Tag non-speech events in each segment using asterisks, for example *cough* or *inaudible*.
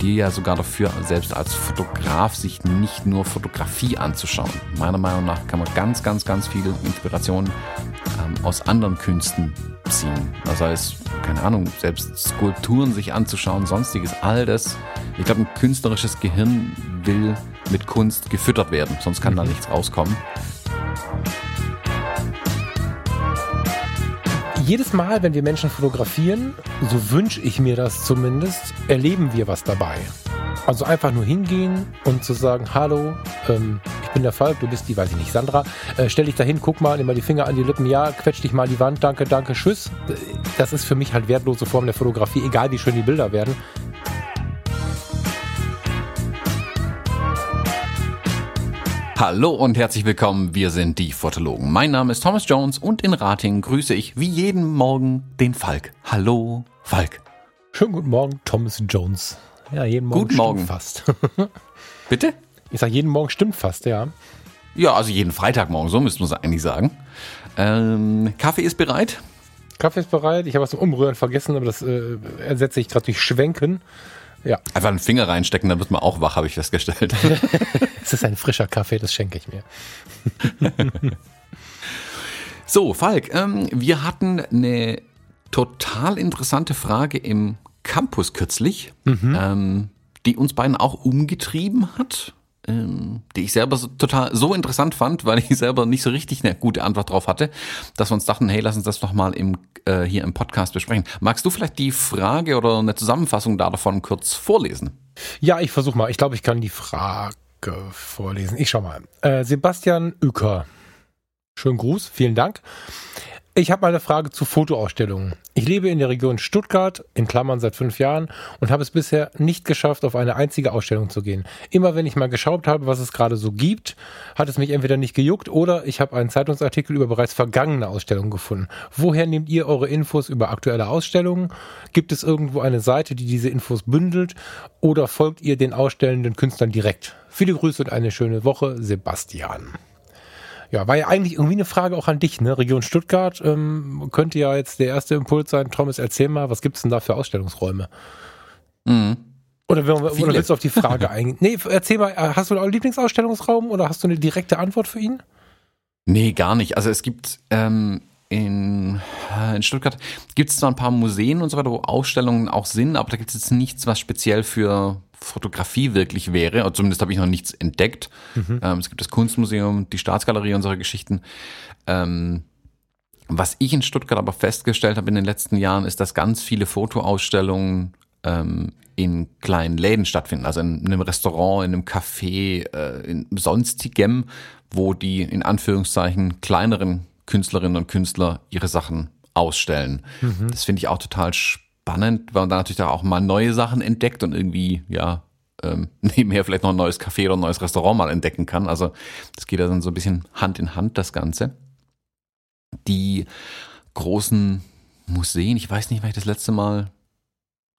plädiere ja sogar dafür, selbst als Fotograf sich nicht nur Fotografie anzuschauen. Meiner Meinung nach kann man ganz, ganz, ganz viel Inspiration ähm, aus anderen Künsten ziehen. Das heißt, keine Ahnung, selbst Skulpturen sich anzuschauen, sonstiges, all das. Ich glaube, ein künstlerisches Gehirn will mit Kunst gefüttert werden, sonst kann da nichts rauskommen. Jedes Mal, wenn wir Menschen fotografieren, so wünsche ich mir das zumindest, erleben wir was dabei. Also einfach nur hingehen und zu sagen, hallo, ähm, ich bin der Falk, du bist die, weiß ich nicht, Sandra, äh, stell dich dahin, guck mal, nimm mal die Finger an die Lippen, ja, quetsch dich mal die Wand, danke, danke, tschüss. Das ist für mich halt wertlose Form der Fotografie, egal wie schön die Bilder werden. Hallo und herzlich willkommen, wir sind die Fotologen. Mein Name ist Thomas Jones und in Rating grüße ich wie jeden Morgen den Falk. Hallo, Falk. Schönen guten Morgen, Thomas Jones. Ja, jeden Morgen guten Morgen. fast. *laughs* Bitte? Ich sage, jeden Morgen stimmt fast, ja. Ja, also jeden Freitagmorgen, so müsste man es eigentlich sagen. Ähm, Kaffee ist bereit? Kaffee ist bereit. Ich habe was zum Umrühren vergessen, aber das äh, ersetze ich gerade durch Schwenken. Ja. Einfach einen Finger reinstecken, dann wird man auch wach, habe ich festgestellt. *laughs* es ist ein frischer Kaffee, das schenke ich mir. *laughs* so, Falk, ähm, wir hatten eine total interessante Frage im Campus kürzlich, mhm. ähm, die uns beiden auch umgetrieben hat ähm, die ich selber so, total so interessant fand, weil ich *laughs* selber nicht so richtig eine gute Antwort drauf hatte, dass wir uns dachten, hey, lass uns das doch mal im, äh, hier im Podcast besprechen. Magst du vielleicht die Frage oder eine Zusammenfassung da davon kurz vorlesen? Ja, ich versuche mal. Ich glaube, ich kann die Frage vorlesen. Ich schau mal. Äh, Sebastian Uecker. Schönen Gruß, vielen Dank. Ich habe eine Frage zu Fotoausstellungen. Ich lebe in der Region Stuttgart, in Klammern seit fünf Jahren, und habe es bisher nicht geschafft, auf eine einzige Ausstellung zu gehen. Immer wenn ich mal geschaut habe, was es gerade so gibt, hat es mich entweder nicht gejuckt oder ich habe einen Zeitungsartikel über bereits vergangene Ausstellungen gefunden. Woher nehmt ihr eure Infos über aktuelle Ausstellungen? Gibt es irgendwo eine Seite, die diese Infos bündelt? Oder folgt ihr den ausstellenden Künstlern direkt? Viele Grüße und eine schöne Woche, Sebastian. Ja, war ja eigentlich irgendwie eine Frage auch an dich, ne? Region Stuttgart ähm, könnte ja jetzt der erste Impuls sein. Thomas, erzähl mal, was gibt's denn da für Ausstellungsräume? Mhm. Oder, oder willst du auf die Frage *laughs* eingehen? Nee, erzähl mal, äh, hast du einen Lieblingsausstellungsraum oder hast du eine direkte Antwort für ihn? Nee, gar nicht. Also es gibt ähm, in, äh, in Stuttgart gibt es zwar ein paar Museen und so weiter, wo Ausstellungen auch sind, aber da gibt es jetzt nichts, was speziell für Fotografie wirklich wäre. Oder zumindest habe ich noch nichts entdeckt. Mhm. Ähm, es gibt das Kunstmuseum, die Staatsgalerie und solche Geschichten. Ähm, was ich in Stuttgart aber festgestellt habe in den letzten Jahren, ist, dass ganz viele Fotoausstellungen ähm, in kleinen Läden stattfinden, also in, einem Restaurant, in einem Café, äh, in sonstigem, wo die in Anführungszeichen kleineren Künstlerinnen und Künstler ihre Sachen ausstellen. Mhm. Das finde ich auch total spannend, weil man da natürlich auch mal neue Sachen entdeckt und irgendwie, ja, ähm, *laughs* nebenher vielleicht noch ein neues Café oder ein neues Restaurant mal entdecken kann. Also das geht ja dann so ein bisschen Hand in Hand, das Ganze. Die großen Museen, ich weiß nicht, wann ich das letzte Mal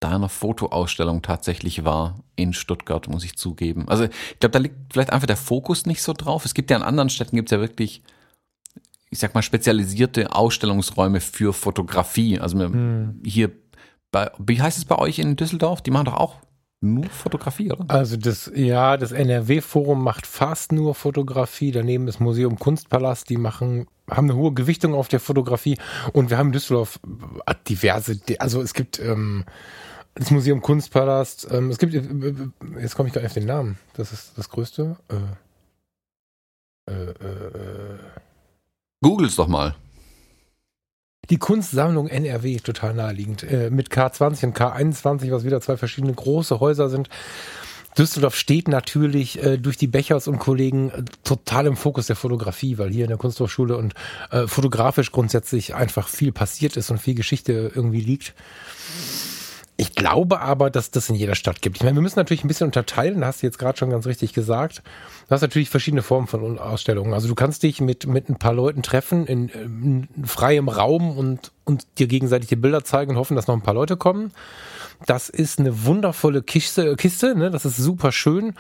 da einer Fotoausstellung tatsächlich war in Stuttgart, muss ich zugeben. Also ich glaube, da liegt vielleicht einfach der Fokus nicht so drauf. Es gibt ja in anderen Städten gibt es ja wirklich ich sag mal, spezialisierte Ausstellungsräume für Fotografie. Also hm. hier bei, wie heißt es bei euch in Düsseldorf? Die machen doch auch nur Fotografie, oder? Also das, ja, das NRW-Forum macht fast nur Fotografie. Daneben ist Museum Kunstpalast, die machen, haben eine hohe Gewichtung auf der Fotografie. Und wir haben in Düsseldorf äh, diverse, also es gibt ähm, das Museum Kunstpalast, ähm, es gibt, äh, äh, jetzt komme ich gar nicht auf den Namen, das ist das Größte. Äh, äh, äh, Googles doch mal. Die Kunstsammlung NRW, total naheliegend, äh, mit K20 und K21, was wieder zwei verschiedene große Häuser sind. Düsseldorf steht natürlich äh, durch die Bechers und Kollegen äh, total im Fokus der Fotografie, weil hier in der Kunsthochschule und äh, fotografisch grundsätzlich einfach viel passiert ist und viel Geschichte irgendwie liegt. Ich glaube aber, dass das in jeder Stadt gibt. Ich meine, wir müssen natürlich ein bisschen unterteilen, hast du jetzt gerade schon ganz richtig gesagt. Du hast natürlich verschiedene Formen von Ausstellungen. Also du kannst dich mit, mit ein paar Leuten treffen in, in freiem Raum und, und dir gegenseitig die Bilder zeigen und hoffen, dass noch ein paar Leute kommen. Das ist eine wundervolle Kiste, Kiste ne? das ist super schön.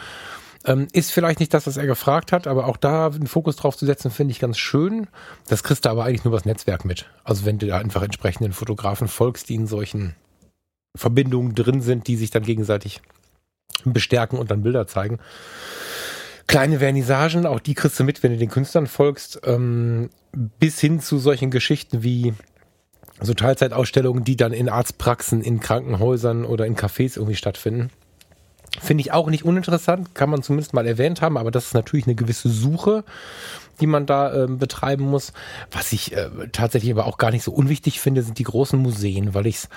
Ähm, ist vielleicht nicht das, was er gefragt hat, aber auch da einen Fokus drauf zu setzen, finde ich ganz schön. Das kriegst du aber eigentlich nur das Netzwerk mit. Also wenn du da einfach entsprechenden Fotografen folgst, die in solchen Verbindungen drin sind, die sich dann gegenseitig bestärken und dann Bilder zeigen. Kleine Vernissagen, auch die kriegst du mit, wenn du den Künstlern folgst, ähm, bis hin zu solchen Geschichten wie so Teilzeitausstellungen, die dann in Arztpraxen, in Krankenhäusern oder in Cafés irgendwie stattfinden. Finde ich auch nicht uninteressant, kann man zumindest mal erwähnt haben, aber das ist natürlich eine gewisse Suche, die man da äh, betreiben muss. Was ich äh, tatsächlich aber auch gar nicht so unwichtig finde, sind die großen Museen, weil ich es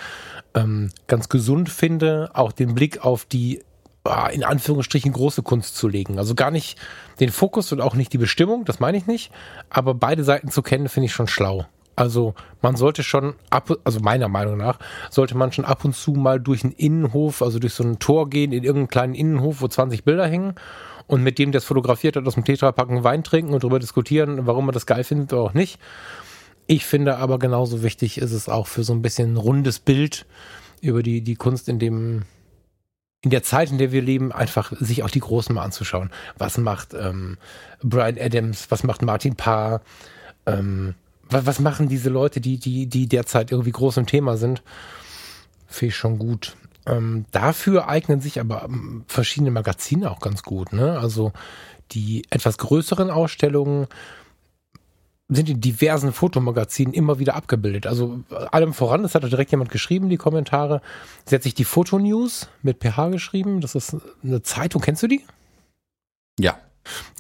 ähm, ganz gesund finde, auch den Blick auf die ah, in Anführungsstrichen große Kunst zu legen. Also gar nicht den Fokus und auch nicht die Bestimmung, das meine ich nicht, aber beide Seiten zu kennen, finde ich schon schlau. Also man sollte schon ab, also meiner Meinung nach, sollte man schon ab und zu mal durch einen Innenhof, also durch so ein Tor gehen, in irgendeinen kleinen Innenhof, wo 20 Bilder hängen und mit dem, der es fotografiert hat, aus dem Tetrapacken Wein trinken und darüber diskutieren, warum man das geil findet oder auch nicht. Ich finde aber genauso wichtig ist es auch für so ein bisschen rundes Bild über die, die Kunst in dem, in der Zeit, in der wir leben, einfach sich auch die Großen mal anzuschauen. Was macht ähm, Brian Adams, was macht Martin Parr, ähm, was, was machen diese Leute, die, die, die derzeit irgendwie groß im Thema sind? Finde ich schon gut. Ähm, dafür eignen sich aber ähm, verschiedene Magazine auch ganz gut. Ne? Also die etwas größeren Ausstellungen sind in diversen Fotomagazinen immer wieder abgebildet. Also allem voran, das hat direkt jemand geschrieben, die Kommentare, sie hat sich die Fotonews mit PH geschrieben. Das ist eine Zeitung, kennst du die? Ja.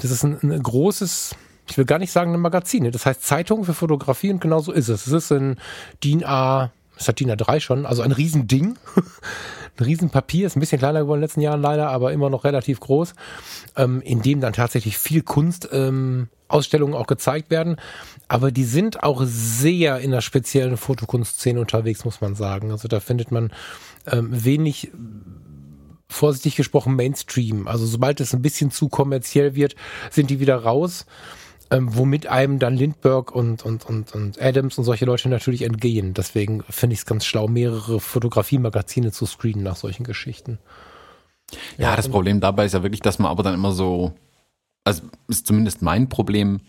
Das ist ein, ein großes ich will gar nicht sagen ein Magazin. Das heißt Zeitung für Fotografie und genau so ist es. Es ist ein DIN A, es hat DIN A3 schon, also ein Riesending. *laughs* ein Riesenpapier, ist ein bisschen kleiner geworden in den letzten Jahren leider, aber immer noch relativ groß, ähm, in dem dann tatsächlich viel Kunst ähm, Ausstellungen auch gezeigt werden. Aber die sind auch sehr in der speziellen Fotokunstszene unterwegs, muss man sagen. Also da findet man ähm, wenig vorsichtig gesprochen Mainstream. Also sobald es ein bisschen zu kommerziell wird, sind die wieder raus ähm, womit einem dann Lindbergh und, und, und, und Adams und solche Leute natürlich entgehen. Deswegen finde ich es ganz schlau, mehrere Fotografiemagazine zu screenen nach solchen Geschichten. Ja, ja das Problem dabei ist ja wirklich, dass man aber dann immer so, also ist zumindest mein Problem,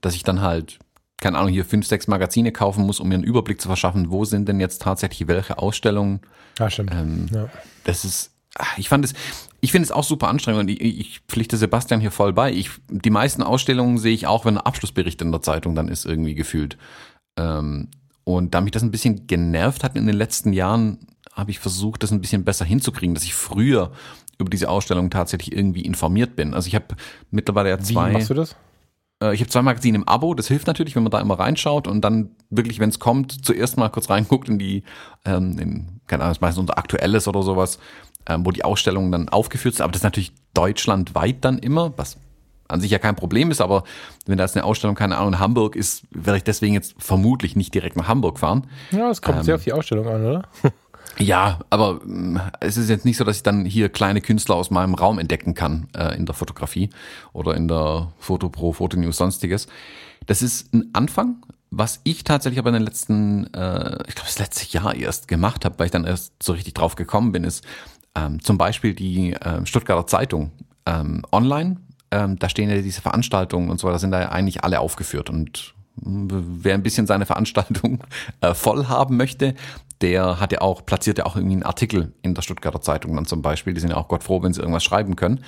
dass ich dann halt, keine Ahnung, hier fünf, sechs Magazine kaufen muss, um mir einen Überblick zu verschaffen, wo sind denn jetzt tatsächlich welche Ausstellungen. Ja, stimmt. Ähm, ja. Das ist, ich fand es, ich finde es auch super anstrengend und ich, ich pflichte Sebastian hier voll bei. Ich, die meisten Ausstellungen sehe ich auch, wenn ein Abschlussbericht in der Zeitung dann ist, irgendwie gefühlt. Ähm, und da mich das ein bisschen genervt hat in den letzten Jahren, habe ich versucht, das ein bisschen besser hinzukriegen, dass ich früher über diese Ausstellung tatsächlich irgendwie informiert bin. Also ich habe mittlerweile ja zwei. Wie machst du das? Äh, ich habe zwei Magazine im Abo, das hilft natürlich, wenn man da immer reinschaut und dann wirklich, wenn es kommt, zuerst mal kurz reinguckt in die, ähm, in, keine Ahnung, das meistens unser Aktuelles oder sowas ähm, wo die Ausstellungen dann aufgeführt sind. Aber das ist natürlich deutschlandweit dann immer, was an sich ja kein Problem ist, aber wenn da jetzt eine Ausstellung, keine Ahnung, in Hamburg ist, werde ich deswegen jetzt vermutlich nicht direkt nach Hamburg fahren. Ja, es kommt ähm, sehr auf die Ausstellung an, oder? *laughs* Ja, aber äh, es ist jetzt nicht so, dass ich dann hier kleine Künstler aus meinem Raum entdecken kann äh, in der Fotografie oder in der Fotopro, Fotonews, sonstiges. Das ist ein Anfang. Was ich tatsächlich aber in den letzten, äh, ich glaube das letzte Jahr erst gemacht habe, weil ich dann erst so richtig drauf gekommen bin, ist ähm, zum Beispiel die äh, Stuttgarter Zeitung ähm, online. Ähm, da stehen ja diese Veranstaltungen und so, da sind da ja eigentlich alle aufgeführt. Und wer ein bisschen seine Veranstaltung *laughs* äh, voll haben möchte, der hat ja auch, platziert ja auch irgendwie einen Artikel in der Stuttgarter Zeitung dann zum Beispiel. Die sind ja auch Gott froh, wenn sie irgendwas schreiben können.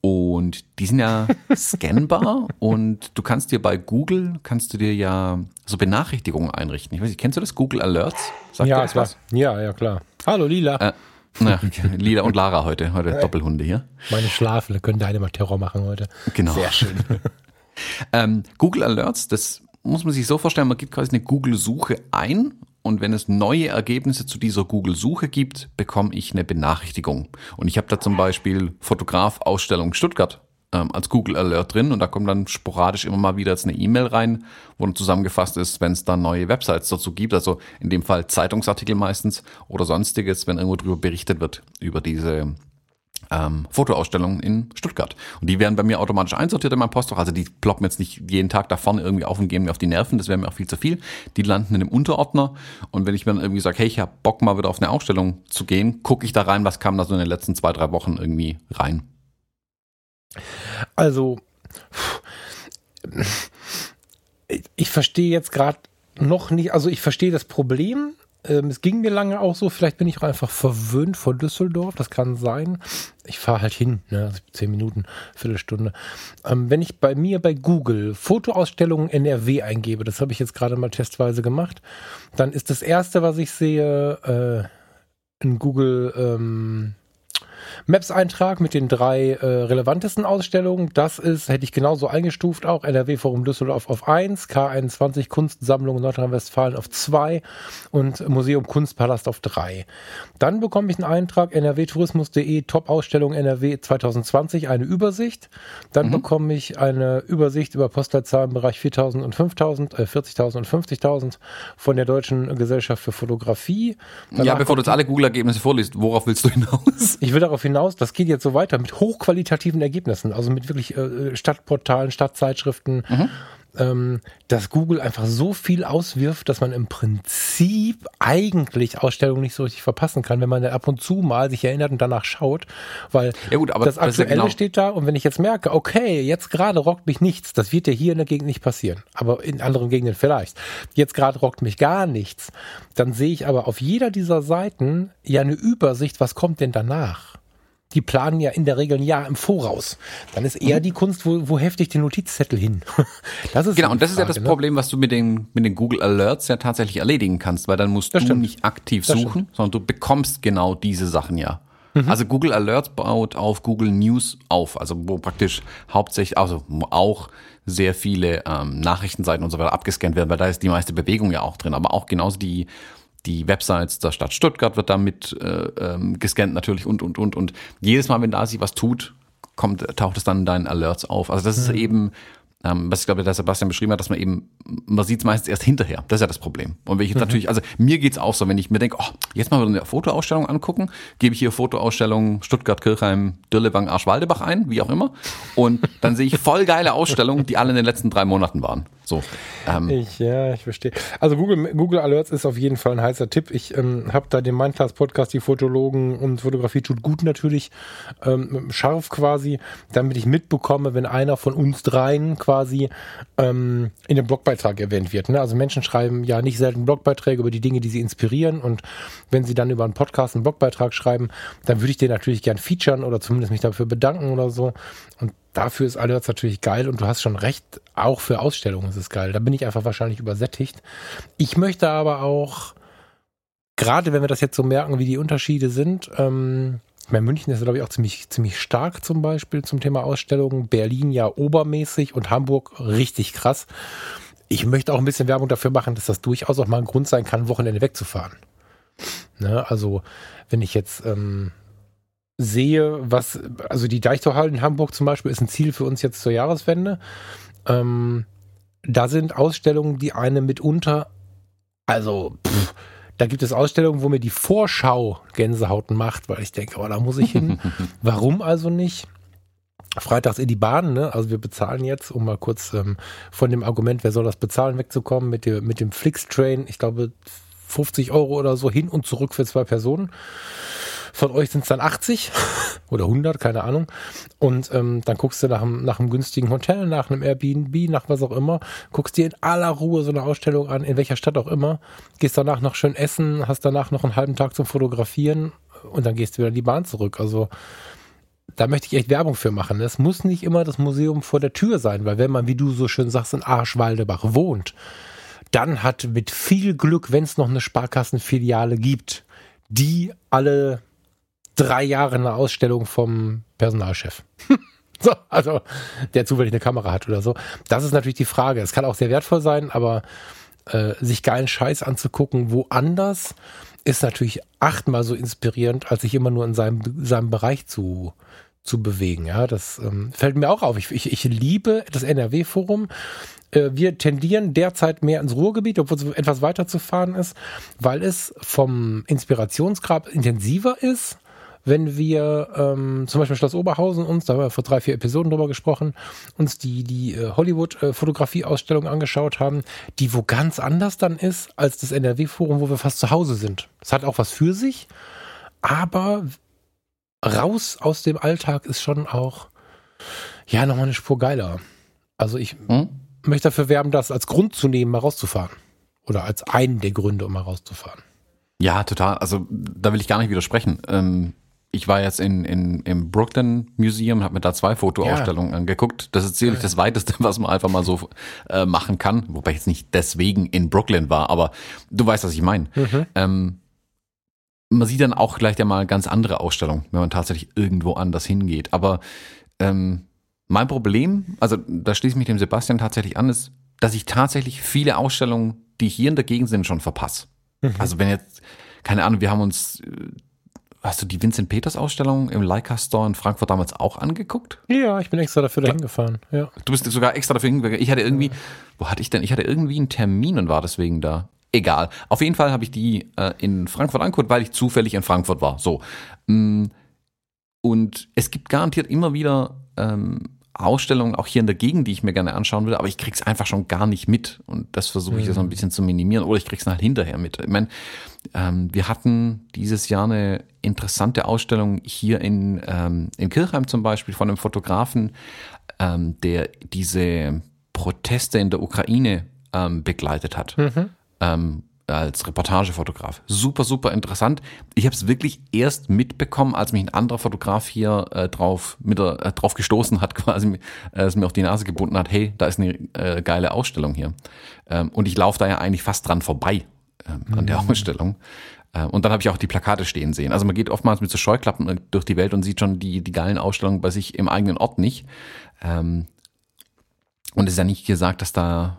Und die sind ja *laughs* scannbar und du kannst dir bei Google, kannst du dir ja so Benachrichtigungen einrichten. Ich weiß nicht, kennst du das? Google Alerts? Sagt ja, klar. Was? Ja, ja, klar. Hallo Lila. Äh, ja, *laughs* Lila und Lara heute, heute Doppelhunde hier. Meine Schlafen können deine mal Terror machen heute. Genau. Sehr schön. *laughs* ähm, Google Alerts, das muss man sich so vorstellen, man gibt quasi eine Google-Suche ein und wenn es neue Ergebnisse zu dieser Google-Suche gibt, bekomme ich eine Benachrichtigung. Und ich habe da zum Beispiel Fotograf Ausstellung Stuttgart ähm, als Google Alert drin und da kommt dann sporadisch immer mal wieder jetzt eine E-Mail rein, wo dann zusammengefasst ist, wenn es dann neue Websites dazu gibt, also in dem Fall Zeitungsartikel meistens oder sonstiges, wenn irgendwo darüber berichtet wird, über diese ähm, Fotoausstellungen in Stuttgart. Und die werden bei mir automatisch einsortiert in meinem Postfach. Also die ploppen jetzt nicht jeden Tag da vorne irgendwie auf und gehen mir auf die Nerven. Das wäre mir auch viel zu viel. Die landen in einem Unterordner. Und wenn ich mir dann irgendwie sage, hey, ich habe Bock mal wieder auf eine Ausstellung zu gehen, gucke ich da rein, was kam da so in den letzten zwei, drei Wochen irgendwie rein. Also, ich verstehe jetzt gerade noch nicht, also ich verstehe das Problem. Ähm, es ging mir lange auch so, vielleicht bin ich auch einfach verwöhnt von Düsseldorf, das kann sein. Ich fahre halt hin, ne, also zehn Minuten, Viertelstunde. Ähm, wenn ich bei mir bei Google Fotoausstellungen NRW eingebe, das habe ich jetzt gerade mal testweise gemacht, dann ist das erste, was ich sehe, äh, in Google ähm, Maps-Eintrag mit den drei äh, relevantesten Ausstellungen. Das ist, hätte ich genauso eingestuft auch, NRW Forum Düsseldorf auf 1, K21 Kunstsammlung Nordrhein-Westfalen auf 2 und Museum Kunstpalast auf 3. Dann bekomme ich einen Eintrag nrwtourismus.de Top-Ausstellung NRW 2020, eine Übersicht. Dann mhm. bekomme ich eine Übersicht über Postleitzahlen im Bereich 4000 und 5000, äh, 40.000 und 50.000 von der Deutschen Gesellschaft für Fotografie. Danach ja, bevor du jetzt alle Google-Ergebnisse vorliest, worauf willst du hinaus? Ich will darauf hinaus, das geht jetzt so weiter mit hochqualitativen Ergebnissen, also mit wirklich äh, Stadtportalen, Stadtzeitschriften. Mhm ähm, dass Google einfach so viel auswirft, dass man im Prinzip eigentlich Ausstellungen nicht so richtig verpassen kann, wenn man dann ab und zu mal sich erinnert und danach schaut, weil ja gut, das Aktuelle das ja genau steht da und wenn ich jetzt merke, okay, jetzt gerade rockt mich nichts, das wird ja hier in der Gegend nicht passieren, aber in anderen Gegenden vielleicht. Jetzt gerade rockt mich gar nichts, dann sehe ich aber auf jeder dieser Seiten ja eine Übersicht, was kommt denn danach die planen ja in der Regel ein Jahr im Voraus. Dann ist eher mhm. die Kunst, wo, wo hefte ich den Notizzettel hin? *laughs* das ist genau, und das Frage, ist ja das ne? Problem, was du mit den, mit den Google Alerts ja tatsächlich erledigen kannst, weil dann musst das du stimmt. nicht aktiv das suchen, stimmt. sondern du bekommst genau diese Sachen ja. Mhm. Also Google Alerts baut auf Google News auf, also wo praktisch hauptsächlich, also auch sehr viele ähm, Nachrichtenseiten und so weiter abgescannt werden, weil da ist die meiste Bewegung ja auch drin, aber auch genauso die die Websites der Stadt Stuttgart wird damit äh, ähm, gescannt natürlich und, und, und. Und jedes Mal, wenn da sich was tut, kommt, taucht es dann in deinen Alerts auf. Also das mhm. ist eben ähm, was ich glaube, der Sebastian beschrieben hat, dass man eben, man sieht es meistens erst hinterher. Das ist ja das Problem. Und wenn ich jetzt mhm. natürlich, also mir geht's auch so, wenn ich mir denke, oh, jetzt mal eine Fotoausstellung angucken, gebe ich hier Fotoausstellung Stuttgart, Kirchheim, Dirlewang, Arschwaldebach ein, wie auch immer. Und dann sehe ich voll geile Ausstellungen, die alle in den letzten drei Monaten waren. So. Ähm. Ich, ja, ich verstehe. Also Google, Google Alerts ist auf jeden Fall ein heißer Tipp. Ich ähm, habe da den Mindclass Podcast, die Fotologen und Fotografie tut gut natürlich, ähm, scharf quasi, damit ich mitbekomme, wenn einer von uns dreien quasi ähm, in dem Blogbeitrag erwähnt wird. Ne? Also Menschen schreiben ja nicht selten Blogbeiträge über die Dinge, die sie inspirieren und wenn sie dann über einen Podcast einen Blogbeitrag schreiben, dann würde ich den natürlich gern featuren oder zumindest mich dafür bedanken oder so. Und dafür ist Alerts natürlich geil und du hast schon recht, auch für Ausstellungen ist es geil. Da bin ich einfach wahrscheinlich übersättigt. Ich möchte aber auch, gerade wenn wir das jetzt so merken, wie die Unterschiede sind, ähm, bei München ist, glaube ich, auch ziemlich, ziemlich stark zum Beispiel zum Thema Ausstellungen. Berlin ja obermäßig und Hamburg richtig krass. Ich möchte auch ein bisschen Werbung dafür machen, dass das durchaus auch mal ein Grund sein kann, Wochenende wegzufahren. Ne? Also, wenn ich jetzt ähm, sehe, was, also die Deichtorhallen in Hamburg zum Beispiel ist ein Ziel für uns jetzt zur Jahreswende. Ähm, da sind Ausstellungen, die eine mitunter, also pff, da gibt es Ausstellungen, wo mir die Vorschau Gänsehauten macht, weil ich denke, oh, da muss ich hin. *laughs* Warum also nicht? Freitags in die Bahn, ne? Also wir bezahlen jetzt, um mal kurz ähm, von dem Argument, wer soll das bezahlen, wegzukommen, mit dem, mit dem Flix-Train, ich glaube 50 Euro oder so hin und zurück für zwei Personen. Von euch sind es dann 80 *laughs* oder 100, keine Ahnung. Und ähm, dann guckst du nach einem, nach einem günstigen Hotel, nach einem Airbnb, nach was auch immer, guckst dir in aller Ruhe so eine Ausstellung an, in welcher Stadt auch immer, gehst danach noch schön essen, hast danach noch einen halben Tag zum Fotografieren und dann gehst du wieder in die Bahn zurück. Also da möchte ich echt Werbung für machen. Es muss nicht immer das Museum vor der Tür sein, weil wenn man, wie du so schön sagst, in Arschwaldebach wohnt, dann hat mit viel Glück, wenn es noch eine Sparkassenfiliale gibt, die alle drei Jahre eine Ausstellung vom Personalchef. *laughs* so, also der zufällig eine Kamera hat oder so. Das ist natürlich die Frage. Es kann auch sehr wertvoll sein, aber äh, sich geilen Scheiß anzugucken, woanders, ist natürlich achtmal so inspirierend, als sich immer nur in seinem, seinem Bereich zu, zu bewegen. Ja, das ähm, fällt mir auch auf. Ich, ich, ich liebe das NRW-Forum. Äh, wir tendieren derzeit mehr ins Ruhrgebiet, obwohl es etwas weiter zu fahren ist, weil es vom Inspirationsgrab intensiver ist wenn wir ähm, zum Beispiel Schloss Oberhausen uns, da haben wir vor drei, vier Episoden drüber gesprochen, uns die, die äh, Hollywood-Fotografie-Ausstellung angeschaut haben, die wo ganz anders dann ist als das NRW-Forum, wo wir fast zu Hause sind. Es hat auch was für sich, aber raus aus dem Alltag ist schon auch ja nochmal eine Spur geiler. Also ich hm? möchte dafür werben, das als Grund zu nehmen, mal rauszufahren. Oder als einen der Gründe, um mal rauszufahren. Ja, total. Also da will ich gar nicht widersprechen. Ähm, ich war jetzt in, in, im Brooklyn Museum, habe mir da zwei Fotoausstellungen ja. angeguckt. Das ist sicherlich das weiteste, *laughs* was man einfach mal so äh, machen kann. Wobei ich jetzt nicht deswegen in Brooklyn war, aber du weißt, was ich meine. Mhm. Ähm, man sieht dann auch gleich mal ganz andere Ausstellungen, wenn man tatsächlich irgendwo anders hingeht. Aber ähm, mein Problem, also da schließe ich mich dem Sebastian tatsächlich an, ist, dass ich tatsächlich viele Ausstellungen, die hier in der Gegend sind, schon verpasse. Mhm. Also wenn jetzt, keine Ahnung, wir haben uns äh, Hast du die Vincent Peters Ausstellung im Leica Store in Frankfurt damals auch angeguckt? Ja, ich bin extra dafür dahin gefahren. Ja. Du bist sogar extra dafür hingegangen. Ich hatte irgendwie, wo hatte ich denn? Ich hatte irgendwie einen Termin und war deswegen da. Egal. Auf jeden Fall habe ich die äh, in Frankfurt angeguckt, weil ich zufällig in Frankfurt war. So. Mm. Und es gibt garantiert immer wieder ähm, Ausstellungen, auch hier in der Gegend, die ich mir gerne anschauen will, aber ich krieg's einfach schon gar nicht mit. Und das versuche ich mhm. jetzt so ein bisschen zu minimieren. Oder ich krieg's halt hinterher mit. Ich meine, ähm, wir hatten dieses Jahr eine interessante Ausstellung hier in, ähm, in Kirchheim zum Beispiel von einem Fotografen, ähm, der diese Proteste in der Ukraine ähm, begleitet hat. Mhm. Als Reportagefotograf. Super, super interessant. Ich habe es wirklich erst mitbekommen, als mich ein anderer Fotograf hier äh, drauf, mit der, äh, drauf gestoßen hat, *laughs* quasi äh, es mir auf die Nase gebunden hat, hey, da ist eine äh, geile Ausstellung hier. Ähm, und ich laufe da ja eigentlich fast dran vorbei ähm, an der mhm. Ausstellung. Äh, und dann habe ich auch die Plakate stehen sehen. Also man geht oftmals mit so Scheuklappen durch die Welt und sieht schon die, die geilen Ausstellungen bei sich im eigenen Ort nicht. Ähm, und es ist ja nicht gesagt, dass da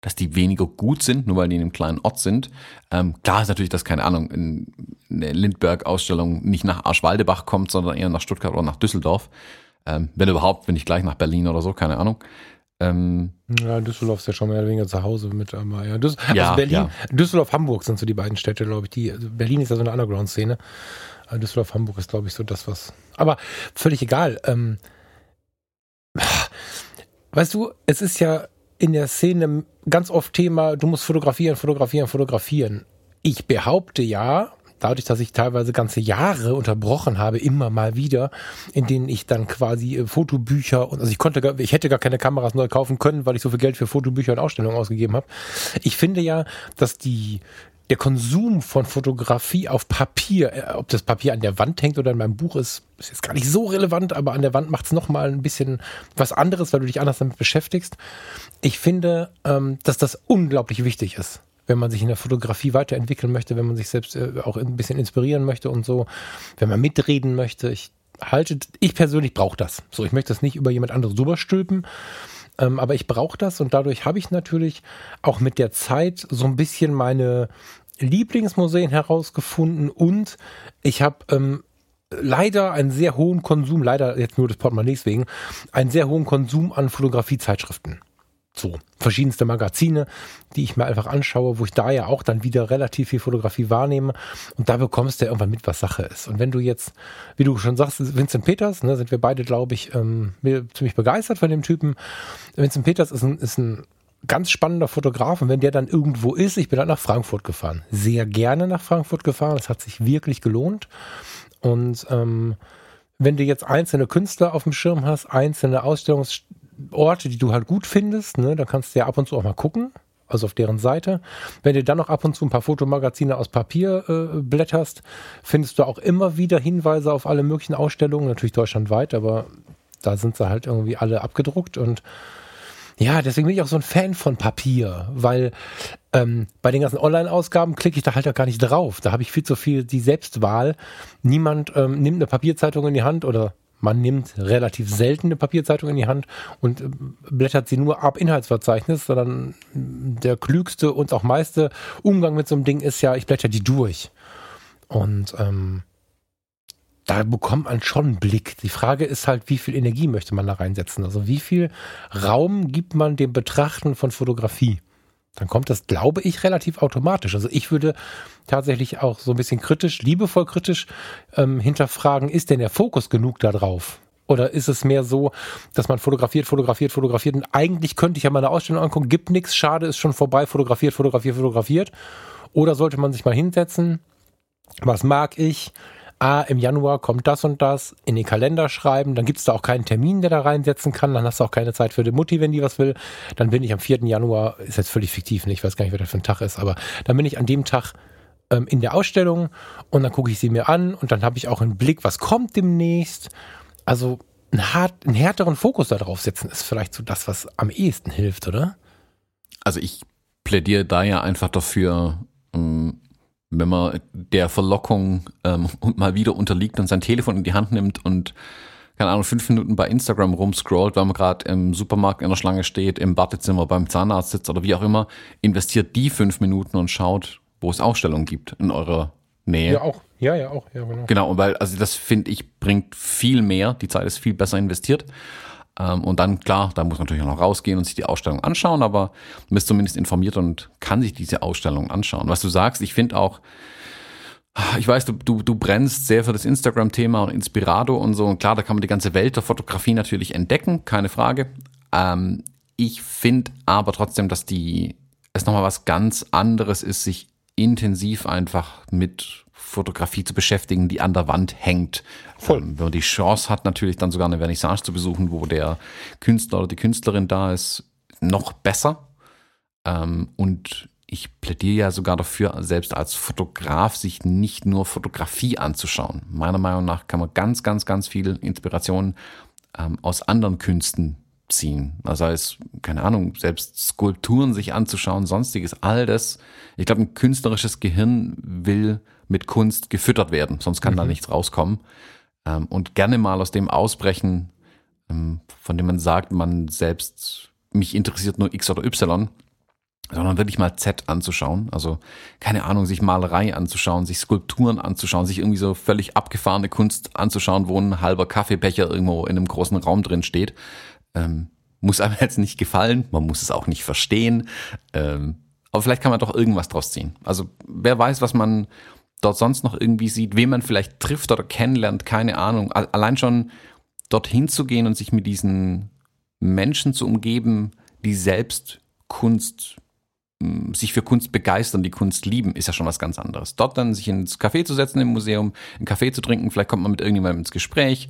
dass die weniger gut sind, nur weil die in einem kleinen Ort sind. Ähm, klar ist natürlich, dass, keine Ahnung, in, eine Lindbergh-Ausstellung nicht nach Arschwaldebach kommt, sondern eher nach Stuttgart oder nach Düsseldorf. Ähm, wenn überhaupt, wenn nicht gleich nach Berlin oder so, keine Ahnung. Ähm, ja, Düsseldorf ist ja schon mehr oder weniger zu Hause mit, aber ja, Düs ja also Berlin, ja. Düsseldorf, Hamburg sind so die beiden Städte, glaube ich. Die, also Berlin ist ja so eine Underground-Szene. Düsseldorf, Hamburg ist, glaube ich, so das, was. Aber völlig egal. Ähm, weißt du, es ist ja in der Szene ganz oft Thema, du musst fotografieren, fotografieren, fotografieren. Ich behaupte ja, dadurch, dass ich teilweise ganze Jahre unterbrochen habe, immer mal wieder, in denen ich dann quasi äh, Fotobücher und also ich konnte, gar, ich hätte gar keine Kameras neu kaufen können, weil ich so viel Geld für Fotobücher und Ausstellungen ausgegeben habe. Ich finde ja, dass die der Konsum von Fotografie auf Papier, äh, ob das Papier an der Wand hängt oder in meinem Buch ist, ist jetzt gar nicht so relevant, aber an der Wand macht es nochmal ein bisschen was anderes, weil du dich anders damit beschäftigst. Ich finde, ähm, dass das unglaublich wichtig ist, wenn man sich in der Fotografie weiterentwickeln möchte, wenn man sich selbst äh, auch ein bisschen inspirieren möchte und so, wenn man mitreden möchte. Ich halte, ich persönlich brauche das. So, ich möchte das nicht über jemand anderes drüber stülpen. Ähm, aber ich brauche das und dadurch habe ich natürlich auch mit der Zeit so ein bisschen meine Lieblingsmuseen herausgefunden und ich habe ähm, leider einen sehr hohen Konsum, leider jetzt nur des Portemonnaies wegen, einen sehr hohen Konsum an Fotografiezeitschriften. So, verschiedenste Magazine, die ich mir einfach anschaue, wo ich da ja auch dann wieder relativ viel Fotografie wahrnehme. Und da bekommst du ja irgendwann mit, was Sache ist. Und wenn du jetzt, wie du schon sagst, Vincent Peters, ne, sind wir beide, glaube ich, ähm, ziemlich begeistert von dem Typen. Vincent Peters ist ein, ist ein ganz spannender Fotograf und wenn der dann irgendwo ist, ich bin dann nach Frankfurt gefahren. Sehr gerne nach Frankfurt gefahren. Das hat sich wirklich gelohnt. Und ähm, wenn du jetzt einzelne Künstler auf dem Schirm hast, einzelne Ausstellungsorte, die du halt gut findest, ne, dann kannst du ja ab und zu auch mal gucken, also auf deren Seite. Wenn du dann noch ab und zu ein paar Fotomagazine aus Papier äh, blätterst, findest du auch immer wieder Hinweise auf alle möglichen Ausstellungen, natürlich deutschlandweit, aber da sind sie halt irgendwie alle abgedruckt und ja, deswegen bin ich auch so ein Fan von Papier, weil ähm, bei den ganzen Online-Ausgaben klicke ich da halt auch gar nicht drauf. Da habe ich viel zu viel die Selbstwahl. Niemand ähm, nimmt eine Papierzeitung in die Hand oder man nimmt relativ selten eine Papierzeitung in die Hand und äh, blättert sie nur ab Inhaltsverzeichnis, sondern der klügste und auch meiste Umgang mit so einem Ding ist ja, ich blätter die durch. Und ähm, da bekommt man schon einen Blick. Die Frage ist halt, wie viel Energie möchte man da reinsetzen? Also wie viel Raum gibt man dem Betrachten von Fotografie? Dann kommt das, glaube ich, relativ automatisch. Also ich würde tatsächlich auch so ein bisschen kritisch, liebevoll kritisch ähm, hinterfragen, ist denn der Fokus genug da drauf? Oder ist es mehr so, dass man fotografiert, fotografiert, fotografiert und eigentlich könnte ich ja mal eine Ausstellung angucken, gibt nichts, schade, ist schon vorbei, fotografiert, fotografiert, fotografiert. Oder sollte man sich mal hinsetzen, was mag ich, ah, im Januar kommt das und das, in den Kalender schreiben, dann gibt es da auch keinen Termin, der da reinsetzen kann, dann hast du auch keine Zeit für die Mutti, wenn die was will. Dann bin ich am 4. Januar, ist jetzt völlig fiktiv, ich weiß gar nicht, was das für ein Tag ist, aber dann bin ich an dem Tag ähm, in der Ausstellung und dann gucke ich sie mir an und dann habe ich auch einen Blick, was kommt demnächst. Also einen, hart, einen härteren Fokus darauf setzen ist vielleicht so das, was am ehesten hilft, oder? Also ich plädiere da ja einfach dafür, ähm, wenn man der Verlockung ähm, *laughs* und mal wieder unterliegt und sein Telefon in die Hand nimmt und keine Ahnung, fünf Minuten bei Instagram rumscrollt, weil man gerade im Supermarkt in der Schlange steht, im Badezimmer beim Zahnarzt sitzt oder wie auch immer, investiert die fünf Minuten und schaut, wo es Ausstellungen gibt in eurer Nähe. Ja, auch. Ja, ja, auch. Ja, genau. Genau, weil, also das finde ich, bringt viel mehr. Die Zeit ist viel besser investiert. Ähm, und dann, klar, da muss man natürlich auch noch rausgehen und sich die Ausstellung anschauen, aber man ist zumindest informiert und kann sich diese Ausstellung anschauen. Was du sagst, ich finde auch, ich weiß, du, du, du brennst sehr für das Instagram-Thema und Inspirado und so. Und klar, da kann man die ganze Welt der Fotografie natürlich entdecken, keine Frage. Ähm, ich finde aber trotzdem, dass die es nochmal was ganz anderes ist, sich intensiv einfach mit Fotografie zu beschäftigen, die an der Wand hängt. Voll. Ähm, wenn man die Chance hat, natürlich dann sogar eine Vernissage zu besuchen, wo der Künstler oder die Künstlerin da ist, noch besser. Ähm, und ich plädiere ja sogar dafür, selbst als Fotograf sich nicht nur Fotografie anzuschauen. Meiner Meinung nach kann man ganz, ganz, ganz viel Inspiration ähm, aus anderen Künsten ziehen. Das heißt, keine Ahnung, selbst Skulpturen sich anzuschauen, sonstiges, all das. Ich glaube, ein künstlerisches Gehirn will mit Kunst gefüttert werden, sonst kann mhm. da nichts rauskommen. Ähm, und gerne mal aus dem ausbrechen, ähm, von dem man sagt, man selbst, mich interessiert nur X oder Y, sondern wirklich mal Z anzuschauen. Also, keine Ahnung, sich Malerei anzuschauen, sich Skulpturen anzuschauen, sich irgendwie so völlig abgefahrene Kunst anzuschauen, wo ein halber Kaffeebecher irgendwo in einem großen Raum drin steht. Ähm, muss einem *laughs* jetzt nicht gefallen, man muss es auch nicht verstehen. Ähm, aber vielleicht kann man doch irgendwas draus ziehen. Also wer weiß, was man dort sonst noch irgendwie sieht, wen man vielleicht trifft oder kennenlernt, keine Ahnung. Allein schon dorthin zu gehen und sich mit diesen Menschen zu umgeben, die selbst Kunst, hm, sich für Kunst begeistern, die Kunst lieben, ist ja schon was ganz anderes. Dort dann sich ins Café zu setzen im Museum, einen Kaffee zu trinken, vielleicht kommt man mit irgendjemandem ins Gespräch.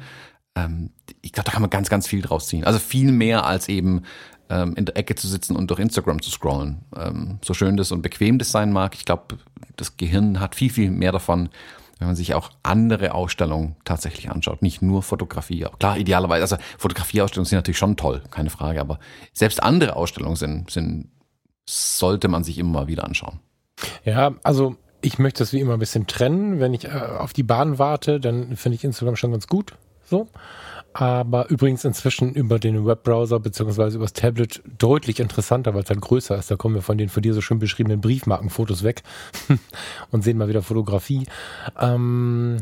Ähm, ich glaube, da kann man ganz, ganz viel draus ziehen. Also viel mehr als eben ähm, in der Ecke zu sitzen und durch Instagram zu scrollen. Ähm, so schön das und bequem das sein mag, ich glaube, das Gehirn hat viel, viel mehr davon, wenn man sich auch andere Ausstellungen tatsächlich anschaut. Nicht nur Fotografie. Klar, idealerweise, also Fotografieausstellungen sind natürlich schon toll, keine Frage, aber selbst andere Ausstellungen sind, sind sollte man sich immer mal wieder anschauen. Ja, also ich möchte das wie immer ein bisschen trennen. Wenn ich äh, auf die Bahn warte, dann finde ich Instagram schon ganz gut. So aber übrigens inzwischen über den Webbrowser beziehungsweise übers Tablet deutlich interessanter, weil es halt größer ist. Da kommen wir von den von dir so schön beschriebenen Briefmarkenfotos weg *laughs* und sehen mal wieder Fotografie. Ähm,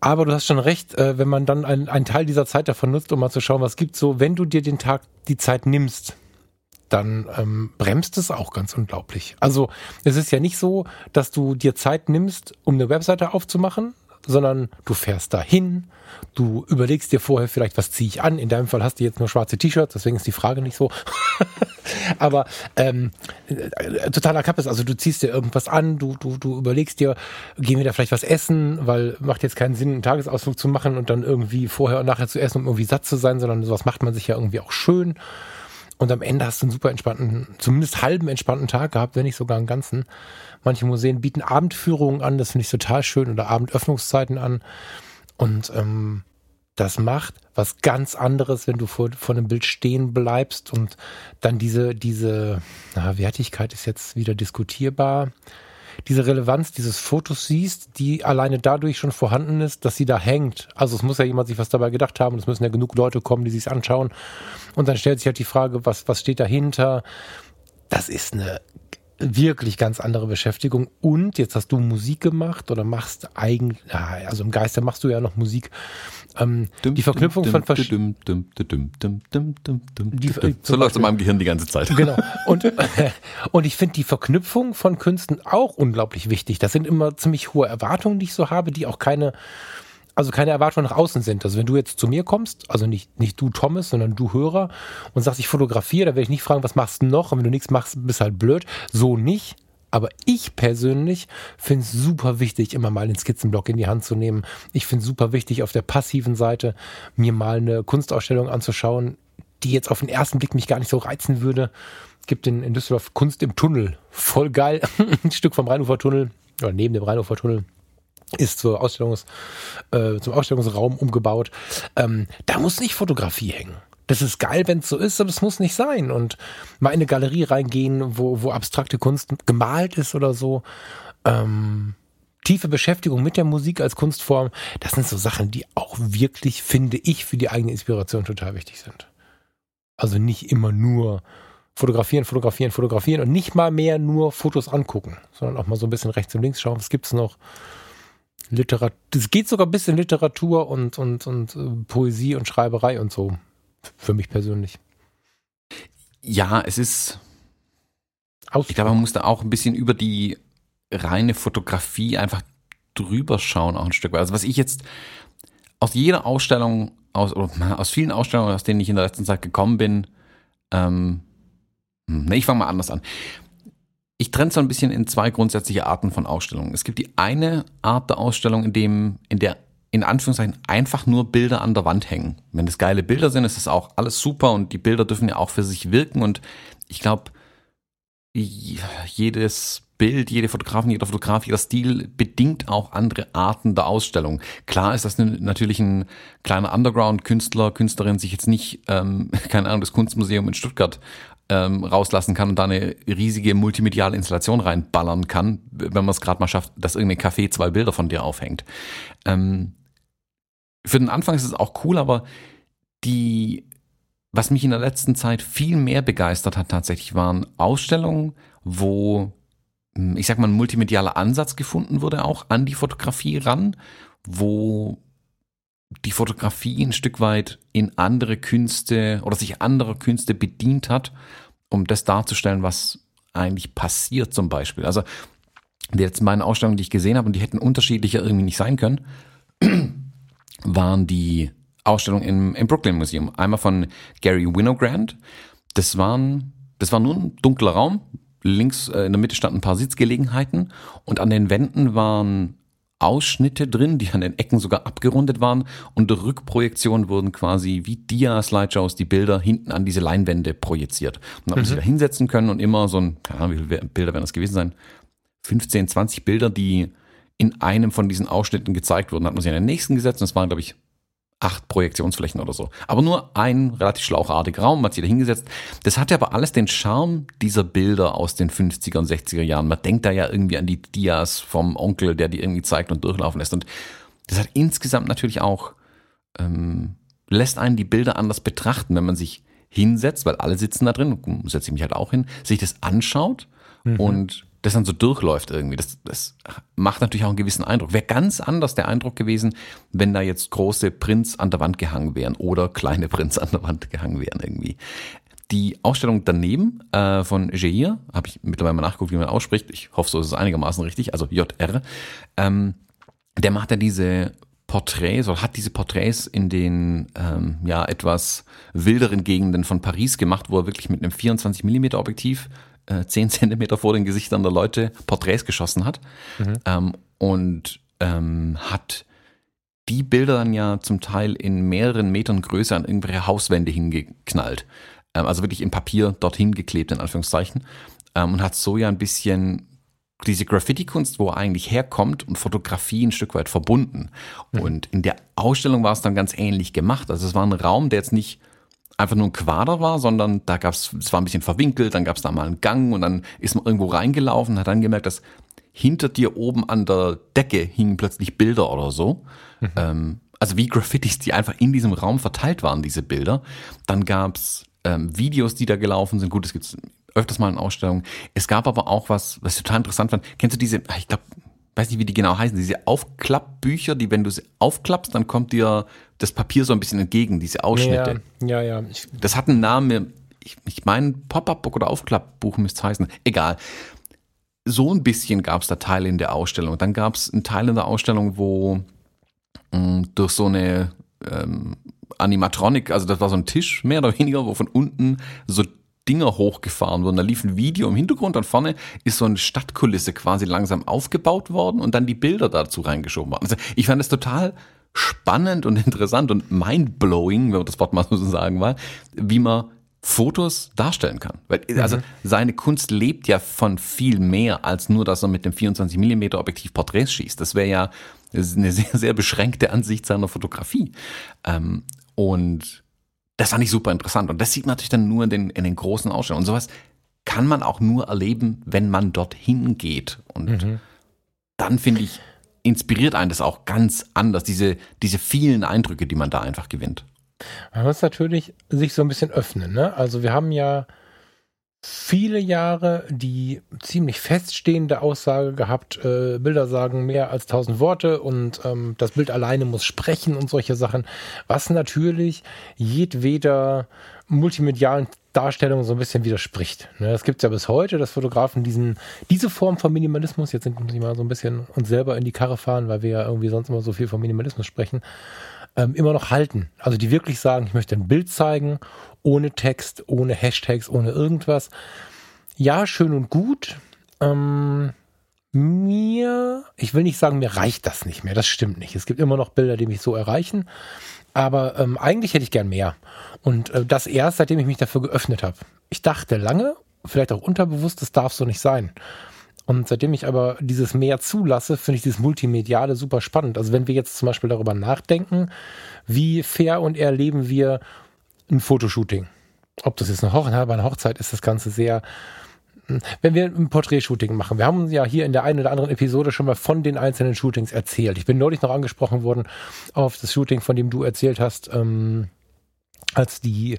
aber du hast schon recht, äh, wenn man dann einen Teil dieser Zeit davon nutzt, um mal zu schauen, was gibt so, wenn du dir den Tag die Zeit nimmst, dann ähm, bremst es auch ganz unglaublich. Also es ist ja nicht so, dass du dir Zeit nimmst, um eine Webseite aufzumachen, sondern du fährst dahin, du überlegst dir vorher vielleicht, was ziehe ich an. In deinem Fall hast du jetzt nur schwarze T-Shirts, deswegen ist die Frage nicht so. *laughs* Aber ähm, äh, totaler Kappes, also du ziehst dir irgendwas an, du, du, du überlegst dir, gehen wir da vielleicht was essen, weil macht jetzt keinen Sinn, einen Tagesausflug zu machen und dann irgendwie vorher und nachher zu essen, um irgendwie satt zu sein, sondern sowas macht man sich ja irgendwie auch schön. Und am Ende hast du einen super entspannten, zumindest halben entspannten Tag gehabt, wenn nicht sogar einen ganzen. Manche Museen bieten Abendführungen an, das finde ich total schön, oder Abendöffnungszeiten an. Und ähm, das macht was ganz anderes, wenn du vor, vor einem Bild stehen bleibst und dann diese, diese na, Wertigkeit ist jetzt wieder diskutierbar diese Relevanz dieses Fotos siehst, die alleine dadurch schon vorhanden ist, dass sie da hängt. Also es muss ja jemand sich was dabei gedacht haben, es müssen ja genug Leute kommen, die sich anschauen. Und dann stellt sich halt die Frage, was, was steht dahinter? Das ist eine wirklich ganz andere Beschäftigung. Und jetzt hast du Musik gemacht oder machst eigentlich, also im Geiste machst du ja noch Musik. Ähm, die Verknüpfung von verschiedenen. So läuft es in meinem Gehirn die ganze Zeit. Genau. *laughs* Und, *laughs* und ich finde die Verknüpfung von Künsten auch unglaublich wichtig. Das sind immer ziemlich hohe Erwartungen, die ich so habe, die auch keine also keine Erwartungen nach außen sind. Also wenn du jetzt zu mir kommst, also nicht, nicht du Thomas, sondern du Hörer und sagst, ich fotografiere, dann werde ich nicht fragen, was machst du noch? Und wenn du nichts machst, bist halt blöd. So nicht, Aber ich persönlich finde es super wichtig, immer mal den Skizzenblock in die Hand zu nehmen. Ich finde es super wichtig, auf der passiven Seite mir mal eine Kunstausstellung anzuschauen, die jetzt auf den ersten Blick mich gar nicht so reizen würde. Es gibt in, in Düsseldorf Kunst im Tunnel. Voll geil. *laughs* Ein Stück vom Rheinufertunnel oder neben dem Rheinufertunnel ist zur Ausstellungs, äh, zum Ausstellungsraum umgebaut. Ähm, da muss nicht Fotografie hängen. Das ist geil, wenn es so ist, aber es muss nicht sein. Und mal in eine Galerie reingehen, wo, wo abstrakte Kunst gemalt ist oder so. Ähm, tiefe Beschäftigung mit der Musik als Kunstform, das sind so Sachen, die auch wirklich, finde ich, für die eigene Inspiration total wichtig sind. Also nicht immer nur fotografieren, fotografieren, fotografieren und nicht mal mehr nur Fotos angucken, sondern auch mal so ein bisschen rechts und links schauen, was gibt's noch. Literatur, es geht sogar bis in Literatur und, und, und äh, Poesie und Schreiberei und so. Für mich persönlich. Ja, es ist. Ich glaube, man muss da auch ein bisschen über die reine Fotografie einfach drüber schauen, auch ein Stück weit. Also, was ich jetzt aus jeder Ausstellung, aus, oder aus vielen Ausstellungen, aus denen ich in der letzten Zeit gekommen bin, ähm, ne, ich fange mal anders an ich trenne so ein bisschen in zwei grundsätzliche Arten von Ausstellungen. Es gibt die eine Art der Ausstellung, in dem, in der in Anführungszeichen einfach nur Bilder an der Wand hängen. Wenn es geile Bilder sind, ist das auch alles super und die Bilder dürfen ja auch für sich wirken und ich glaube, jedes Bild, jede Fotografin, jeder Fotograf, jeder Stil bedingt auch andere Arten der Ausstellung. Klar ist das natürlich ein kleiner Underground-Künstler, Künstlerin sich jetzt nicht, ähm, *laughs* keine Ahnung, das Kunstmuseum in Stuttgart ähm, rauslassen kann und da eine riesige multimediale Installation reinballern kann, wenn man es gerade mal schafft, dass irgendein Café zwei Bilder von dir aufhängt. Ähm, für den Anfang ist es auch cool, aber die, was mich in der letzten Zeit viel mehr begeistert hat tatsächlich, waren Ausstellungen, wo hm, ich sag mal, ein multimedialer Ansatz gefunden wurde, auch an die Fotografie ran, wo die Fotografie ein Stück weit in andere Künste oder sich anderer Künste bedient hat, um das darzustellen, was eigentlich passiert zum Beispiel. Also letzten beiden Ausstellungen, die ich gesehen habe, und die hätten unterschiedlicher irgendwie nicht sein können, waren die Ausstellungen im, im Brooklyn Museum. Einmal von Gary Winogrand. Das waren, das war nur ein dunkler Raum. Links äh, in der Mitte standen ein paar Sitzgelegenheiten und an den Wänden waren Ausschnitte drin, die an den Ecken sogar abgerundet waren und der Rückprojektion wurden quasi wie Dia-Slideshows die Bilder hinten an diese Leinwände projiziert. Und dann mhm. sich da hinsetzen können und immer so ein, keine Ahnung, wie viele Bilder werden das gewesen sein? 15, 20 Bilder, die in einem von diesen Ausschnitten gezeigt wurden. Hat man sich in den nächsten gesetzt und es waren, glaube ich, acht Projektionsflächen oder so. Aber nur ein relativ schlauchartiger Raum, man hat sich da hingesetzt. Das hatte aber alles den Charme dieser Bilder aus den 50er und 60er Jahren. Man denkt da ja irgendwie an die Dias vom Onkel, der die irgendwie zeigt und durchlaufen lässt. Und das hat insgesamt natürlich auch, ähm, lässt einen die Bilder anders betrachten, wenn man sich hinsetzt, weil alle sitzen da drin, setze ich mich halt auch hin, sich das anschaut mhm. und das dann so durchläuft irgendwie. Das, das macht natürlich auch einen gewissen Eindruck. Wäre ganz anders der Eindruck gewesen, wenn da jetzt große Prints an der Wand gehangen wären oder kleine Prints an der Wand gehangen wären irgendwie. Die Ausstellung daneben äh, von Jair, habe ich mittlerweile mal nachgeguckt, wie man ausspricht. Ich hoffe, so ist es einigermaßen richtig, also JR. Ähm, der macht ja diese Porträts oder hat diese Porträts in den ähm, ja etwas wilderen Gegenden von Paris gemacht, wo er wirklich mit einem 24 mm Objektiv äh, 10 Zentimeter vor den Gesichtern der Leute Porträts geschossen hat. Mhm. Ähm, und ähm, hat die Bilder dann ja zum Teil in mehreren Metern Größe an irgendwelche Hauswände hingeknallt. Ähm, also wirklich in Papier dorthin geklebt, in Anführungszeichen. Ähm, und hat so ja ein bisschen diese Graffiti-Kunst, wo er eigentlich herkommt und Fotografie ein Stück weit verbunden. Mhm. Und in der Ausstellung war es dann ganz ähnlich gemacht. Also es war ein Raum, der jetzt nicht einfach nur ein Quader war, sondern da gab es, es war ein bisschen verwinkelt, dann gab es da mal einen Gang und dann ist man irgendwo reingelaufen und hat dann gemerkt, dass hinter dir oben an der Decke hingen plötzlich Bilder oder so. Mhm. Ähm, also wie Graffitis, die einfach in diesem Raum verteilt waren, diese Bilder. Dann gab's ähm, Videos, die da gelaufen sind. Gut, es gibt öfters mal in Ausstellungen. Es gab aber auch was, was ich total interessant fand. Kennst du diese, ich glaube, weiß nicht, wie die genau heißen, diese Aufklappbücher, die, wenn du sie aufklappst, dann kommt dir das Papier so ein bisschen entgegen, diese Ausschnitte. Ja, ja. ja. das hat einen Namen, ich, ich meine, Pop-Up-Book oder Aufklappbuch müsste es heißen. Egal. So ein bisschen gab es da Teile in der Ausstellung. Dann gab es einen Teil in der Ausstellung, wo mh, mm, durch so eine ähm, Animatronik, also das war so ein Tisch mehr oder weniger, wo von unten so Dinger hochgefahren wurden. Da lief ein Video im Hintergrund und vorne ist so eine Stadtkulisse quasi langsam aufgebaut worden und dann die Bilder dazu reingeschoben worden. Also ich fand es total spannend und *laughs* interessant und mindblowing, wenn man das Wort mal so sagen war, wie man Fotos darstellen kann. Weil, also mhm. seine Kunst lebt ja von viel mehr als nur, dass er mit dem 24 mm Objektiv Porträts schießt. Das wäre ja eine sehr, sehr beschränkte Ansicht seiner Fotografie. Ähm, und das fand ich super interessant. Und das sieht man natürlich dann nur in den, in den großen Ausstellungen. Und sowas kann man auch nur erleben, wenn man dorthin geht. Und mhm. dann finde ich, inspiriert einen das auch ganz anders, diese, diese vielen Eindrücke, die man da einfach gewinnt. Man muss natürlich sich so ein bisschen öffnen. Ne? Also wir haben ja viele Jahre die ziemlich feststehende Aussage gehabt, äh, Bilder sagen mehr als tausend Worte und ähm, das Bild alleine muss sprechen und solche Sachen, was natürlich jedweder multimedialen Darstellung so ein bisschen widerspricht. Ne, das gibt es ja bis heute, dass Fotografen diesen, diese Form von Minimalismus, jetzt sind wir mal so ein bisschen uns selber in die Karre fahren, weil wir ja irgendwie sonst immer so viel von Minimalismus sprechen, ähm, immer noch halten. Also die wirklich sagen, ich möchte ein Bild zeigen, ohne Text, ohne Hashtags, ohne irgendwas. Ja, schön und gut. Ähm, mir, ich will nicht sagen, mir reicht das nicht mehr. Das stimmt nicht. Es gibt immer noch Bilder, die mich so erreichen. Aber ähm, eigentlich hätte ich gern mehr. Und äh, das erst, seitdem ich mich dafür geöffnet habe. Ich dachte lange, vielleicht auch unterbewusst, das darf so nicht sein. Und seitdem ich aber dieses mehr zulasse, finde ich dieses Multimediale super spannend. Also wenn wir jetzt zum Beispiel darüber nachdenken, wie fair und erleben wir ein Fotoshooting. Ob das jetzt eine Hochzeit, bei einer Hochzeit ist das Ganze sehr, hm, wenn wir ein Porträtshooting machen, wir haben ja hier in der einen oder anderen Episode schon mal von den einzelnen Shootings erzählt. Ich bin neulich noch angesprochen worden auf das Shooting, von dem du erzählt hast, ähm, als die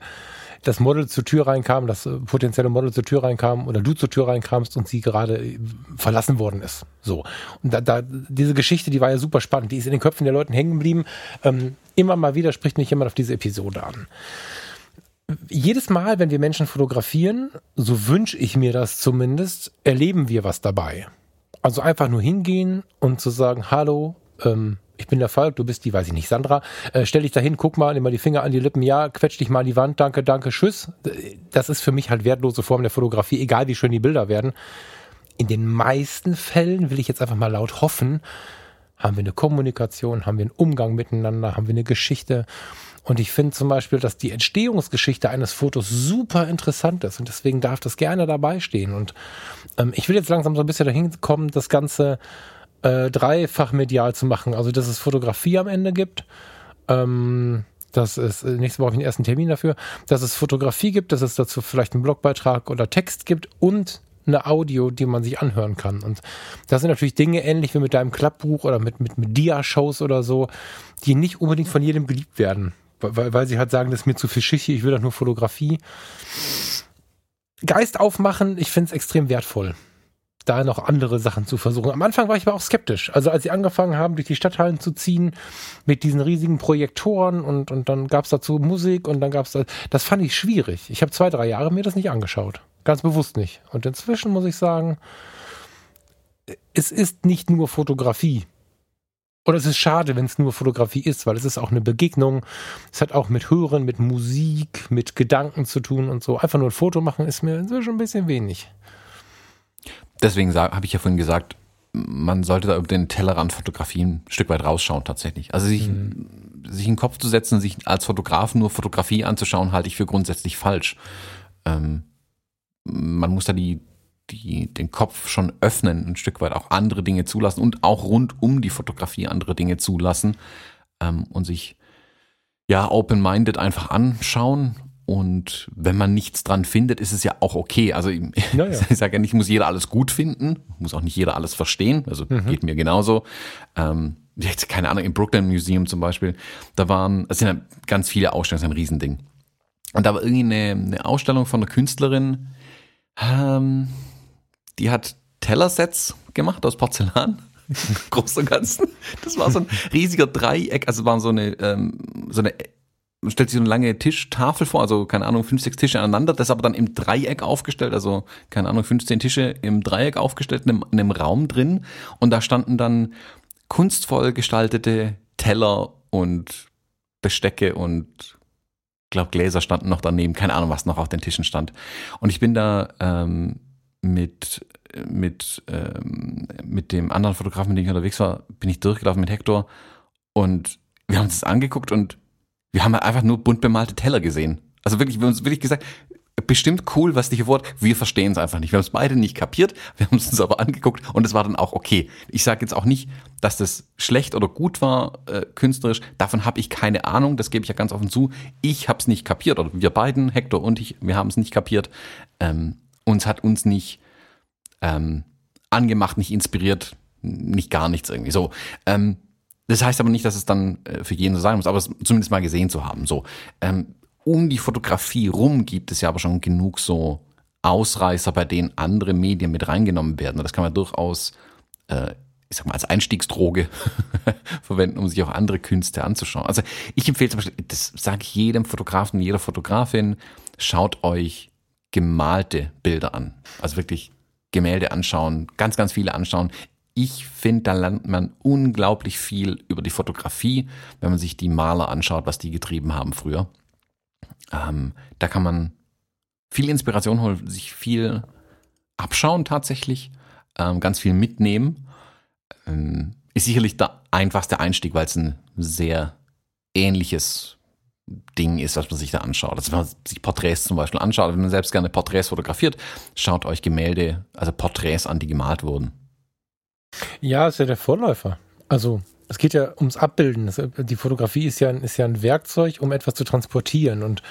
das Model zur Tür reinkam, das äh, potenzielle Model zur Tür reinkam oder du zur Tür reinkamst und sie gerade äh, verlassen worden ist. So. Und da, da, diese Geschichte, die war ja super spannend, die ist in den Köpfen der Leuten hängen geblieben. Ähm, immer mal wieder spricht mich jemand auf diese Episode an. Jedes Mal, wenn wir Menschen fotografieren, so wünsche ich mir das zumindest, erleben wir was dabei. Also einfach nur hingehen und zu sagen, hallo, ähm, ich bin der Falk, du bist die, weiß ich nicht, Sandra, äh, stell dich dahin, guck mal, nimm mal die Finger an die Lippen, ja, quetsch dich mal an die Wand, danke, danke, tschüss. Das ist für mich halt wertlose Form der Fotografie, egal wie schön die Bilder werden. In den meisten Fällen will ich jetzt einfach mal laut hoffen, haben wir eine Kommunikation, haben wir einen Umgang miteinander, haben wir eine Geschichte. Und ich finde zum Beispiel, dass die Entstehungsgeschichte eines Fotos super interessant ist und deswegen darf das gerne dabei stehen. Und ähm, ich will jetzt langsam so ein bisschen dahin kommen, das Ganze äh, dreifach medial zu machen. Also, dass es Fotografie am Ende gibt. Ähm, dass es, äh, nächste Woche den ersten Termin dafür, dass es Fotografie gibt, dass es dazu vielleicht einen Blogbeitrag oder Text gibt und eine Audio, die man sich anhören kann. Und das sind natürlich Dinge ähnlich wie mit deinem Klappbuch oder mit, mit, mit Dia-Shows oder so, die nicht unbedingt von jedem geliebt werden. Weil, weil sie halt sagen, das ist mir zu viel Schichi, ich will doch nur Fotografie. Geist aufmachen, ich finde es extrem wertvoll da noch andere Sachen zu versuchen. Am Anfang war ich aber auch skeptisch. Also als sie angefangen haben, durch die Stadthallen zu ziehen mit diesen riesigen Projektoren und, und dann gab es dazu Musik und dann gab es das, das fand ich schwierig. Ich habe zwei, drei Jahre mir das nicht angeschaut. Ganz bewusst nicht. Und inzwischen muss ich sagen, es ist nicht nur Fotografie. Oder es ist schade, wenn es nur Fotografie ist, weil es ist auch eine Begegnung. Es hat auch mit Hören, mit Musik, mit Gedanken zu tun und so. Einfach nur ein Foto machen ist mir inzwischen ein bisschen wenig deswegen habe ich ja vorhin gesagt, man sollte da über den Tellerrand Fotografien ein Stück weit rausschauen tatsächlich. Also sich, mhm. sich in den Kopf zu setzen, sich als Fotograf nur Fotografie anzuschauen, halte ich für grundsätzlich falsch. Ähm, man muss da die, die, den Kopf schon öffnen, ein Stück weit auch andere Dinge zulassen und auch rund um die Fotografie andere Dinge zulassen ähm, und sich ja open-minded einfach anschauen und wenn man nichts dran findet, ist es ja auch okay. Also ich, ja, ja. *laughs* ich sage ja nicht, muss jeder alles gut finden, muss auch nicht jeder alles verstehen. Also mhm. geht mir genauso. Ähm, jetzt, keine Ahnung, im Brooklyn Museum zum Beispiel, da waren, es sind ja ganz viele Ausstellungen, das ist ein Riesending. Und da war irgendwie eine, eine Ausstellung von einer Künstlerin, ähm, die hat Tellersets gemacht aus Porzellan. *laughs* Groß und Ganzen. Das war so ein riesiger Dreieck, also waren so eine, ähm, so eine man stellt sich so eine lange Tischtafel vor, also keine Ahnung, fünf, sechs Tische aneinander, das aber dann im Dreieck aufgestellt, also keine Ahnung, 15 Tische im Dreieck aufgestellt, in einem, in einem Raum drin und da standen dann kunstvoll gestaltete Teller und Bestecke und glaube, Gläser standen noch daneben, keine Ahnung, was noch auf den Tischen stand. Und ich bin da ähm, mit mit ähm, mit dem anderen Fotografen, mit dem ich unterwegs war, bin ich durchgelaufen mit Hector und wir haben uns das angeguckt und wir haben einfach nur bunt bemalte Teller gesehen. Also wirklich, wir haben uns wirklich gesagt, bestimmt cool, was hier vor. Wir verstehen es einfach nicht. Wir haben es beide nicht kapiert. Wir haben es uns aber angeguckt und es war dann auch okay. Ich sage jetzt auch nicht, dass das schlecht oder gut war äh, künstlerisch. Davon habe ich keine Ahnung. Das gebe ich ja ganz offen zu. Ich habe es nicht kapiert oder wir beiden, Hector und ich, wir haben es nicht kapiert. Ähm, uns hat uns nicht ähm, angemacht, nicht inspiriert, nicht gar nichts irgendwie. So. Ähm, das heißt aber nicht, dass es dann äh, für jeden so sein muss, aber es zumindest mal gesehen zu haben. So. Ähm, um die Fotografie rum gibt es ja aber schon genug so Ausreißer, bei denen andere Medien mit reingenommen werden. Das kann man durchaus, äh, ich sag mal, als Einstiegsdroge *laughs* verwenden, um sich auch andere Künste anzuschauen. Also ich empfehle zum Beispiel, das sage ich jedem Fotografen, jeder Fotografin, schaut euch gemalte Bilder an. Also wirklich Gemälde anschauen, ganz, ganz viele anschauen. Ich finde, da lernt man unglaublich viel über die Fotografie, wenn man sich die Maler anschaut, was die getrieben haben früher. Ähm, da kann man viel Inspiration holen, sich viel abschauen tatsächlich, ähm, ganz viel mitnehmen. Ähm, ist sicherlich der einfachste Einstieg, weil es ein sehr ähnliches Ding ist, was man sich da anschaut. Also wenn man sich Porträts zum Beispiel anschaut, wenn man selbst gerne Porträts fotografiert, schaut euch Gemälde, also Porträts an, die gemalt wurden. Ja, ist ja der Vorläufer. Also es geht ja ums Abbilden. Die Fotografie ist ja, ist ja ein Werkzeug, um etwas zu transportieren. Und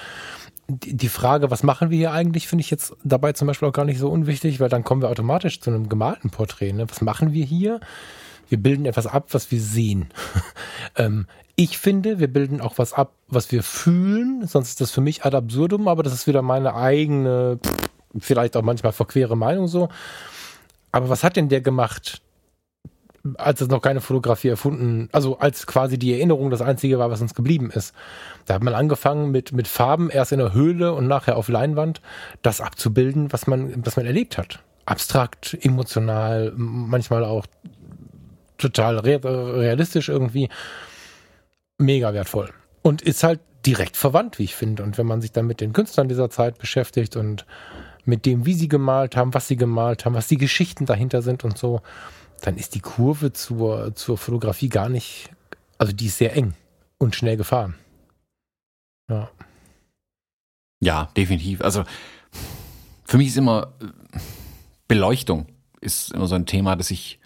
die Frage, was machen wir hier eigentlich, finde ich jetzt dabei zum Beispiel auch gar nicht so unwichtig, weil dann kommen wir automatisch zu einem gemalten Porträt. Ne? Was machen wir hier? Wir bilden etwas ab, was wir sehen. *laughs* ähm, ich finde, wir bilden auch was ab, was wir fühlen. Sonst ist das für mich ad absurdum, aber das ist wieder meine eigene, vielleicht auch manchmal verquere Meinung so. Aber was hat denn der gemacht, als es noch keine Fotografie erfunden, also als quasi die Erinnerung das einzige war, was uns geblieben ist. Da hat man angefangen mit, mit Farben, erst in der Höhle und nachher auf Leinwand, das abzubilden, was man, was man erlebt hat. Abstrakt, emotional, manchmal auch total realistisch irgendwie. Mega wertvoll. Und ist halt direkt verwandt, wie ich finde. Und wenn man sich dann mit den Künstlern dieser Zeit beschäftigt und mit dem, wie sie gemalt haben, was sie gemalt haben, was die Geschichten dahinter sind und so, dann ist die Kurve zur, zur Fotografie gar nicht, also die ist sehr eng und schnell gefahren. Ja. Ja, definitiv. Also für mich ist immer Beleuchtung ist immer so ein Thema, das ich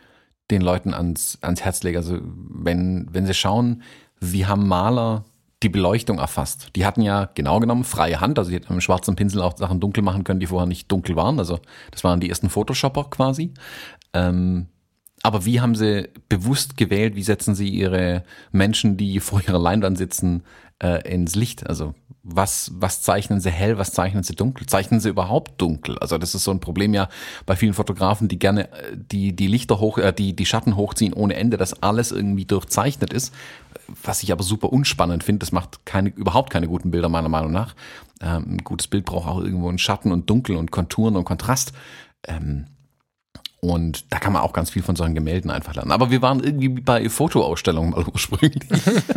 den Leuten ans, ans Herz lege. Also wenn, wenn sie schauen, wie haben Maler die Beleuchtung erfasst. Die hatten ja genau genommen freie Hand, also die hätten mit einem schwarzen Pinsel auch Sachen dunkel machen können, die vorher nicht dunkel waren. Also das waren die ersten Photoshopper quasi. Ähm, aber wie haben sie bewusst gewählt, wie setzen sie ihre Menschen, die vor ihrer Leinwand sitzen, äh, ins Licht? Also was, was zeichnen sie hell, was zeichnen sie dunkel? Zeichnen sie überhaupt dunkel? Also das ist so ein Problem ja bei vielen Fotografen, die gerne äh, die, die Lichter hoch, äh, die, die Schatten hochziehen ohne Ende, dass alles irgendwie durchzeichnet ist. Was ich aber super unspannend finde, das macht keine, überhaupt keine guten Bilder meiner Meinung nach. Ähm, ein gutes Bild braucht auch irgendwo einen Schatten und Dunkel und Konturen und Kontrast. Ähm, und da kann man auch ganz viel von solchen Gemälden einfach lernen. Aber wir waren irgendwie bei Fotoausstellungen mal *laughs* ursprünglich.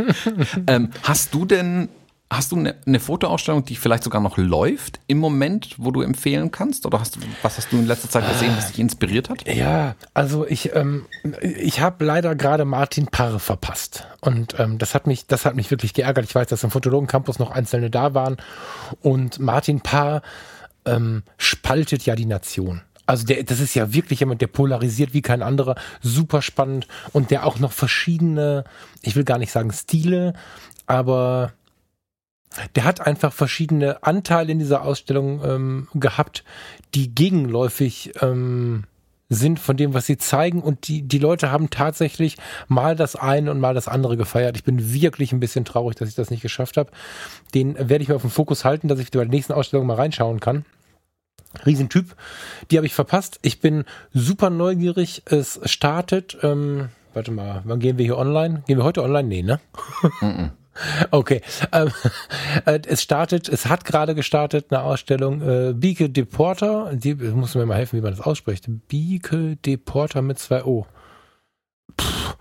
*laughs* ähm, hast du denn, hast du eine, eine, Fotoausstellung, die vielleicht sogar noch läuft im Moment, wo du empfehlen kannst? Oder hast du, was hast du in letzter Zeit gesehen, was dich inspiriert hat? Ja, also ich, ähm, ich habe leider gerade Martin Parr verpasst. Und ähm, das hat mich, das hat mich wirklich geärgert. Ich weiß, dass im Fotologen Campus noch Einzelne da waren. Und Martin Parr ähm, spaltet ja die Nation. Also der, das ist ja wirklich jemand, der polarisiert wie kein anderer, super spannend und der auch noch verschiedene, ich will gar nicht sagen Stile, aber der hat einfach verschiedene Anteile in dieser Ausstellung ähm, gehabt, die gegenläufig ähm, sind von dem, was sie zeigen. Und die, die Leute haben tatsächlich mal das eine und mal das andere gefeiert. Ich bin wirklich ein bisschen traurig, dass ich das nicht geschafft habe. Den werde ich mir auf dem Fokus halten, dass ich bei der nächsten Ausstellung mal reinschauen kann. Riesentyp. Die habe ich verpasst. Ich bin super neugierig. Es startet, ähm, warte mal, wann gehen wir hier online? Gehen wir heute online? Nee, ne? *laughs* Okay. Ähm, *laughs* äh, es startet, es hat gerade gestartet eine Ausstellung äh, Bieke Deporter. Die muss mir mal helfen, wie man das ausspricht. Bieke Deporter mit zwei O. Puh.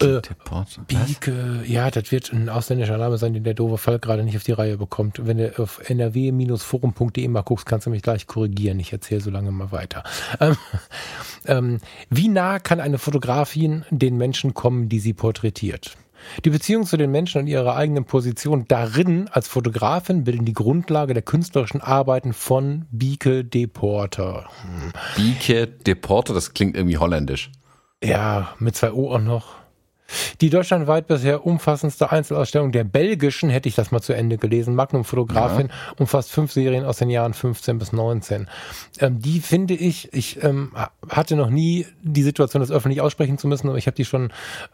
Bieke Deporter. Bieke, ja, das wird ein ausländischer Name sein, den der doofe Fall gerade nicht auf die Reihe bekommt. Wenn du auf nrw-forum.de mal guckst, kannst du mich gleich korrigieren. Ich erzähle so lange mal weiter. Ähm, *laughs* ähm, wie nah kann eine Fotografin den Menschen kommen, die sie porträtiert? Die Beziehung zu den Menschen und ihrer eigenen Position darin als Fotografin bilden die Grundlage der künstlerischen Arbeiten von Bieke Deporter. Bieke Deporter, das klingt irgendwie holländisch. Ja, mit zwei O auch noch. Die deutschlandweit bisher umfassendste Einzelausstellung der belgischen, hätte ich das mal zu Ende gelesen, Magnum Fotografin, ja. umfasst fünf Serien aus den Jahren 15 bis 19. Ähm, die finde ich, ich ähm, hatte noch nie die Situation, das öffentlich aussprechen zu müssen, aber ich habe die schon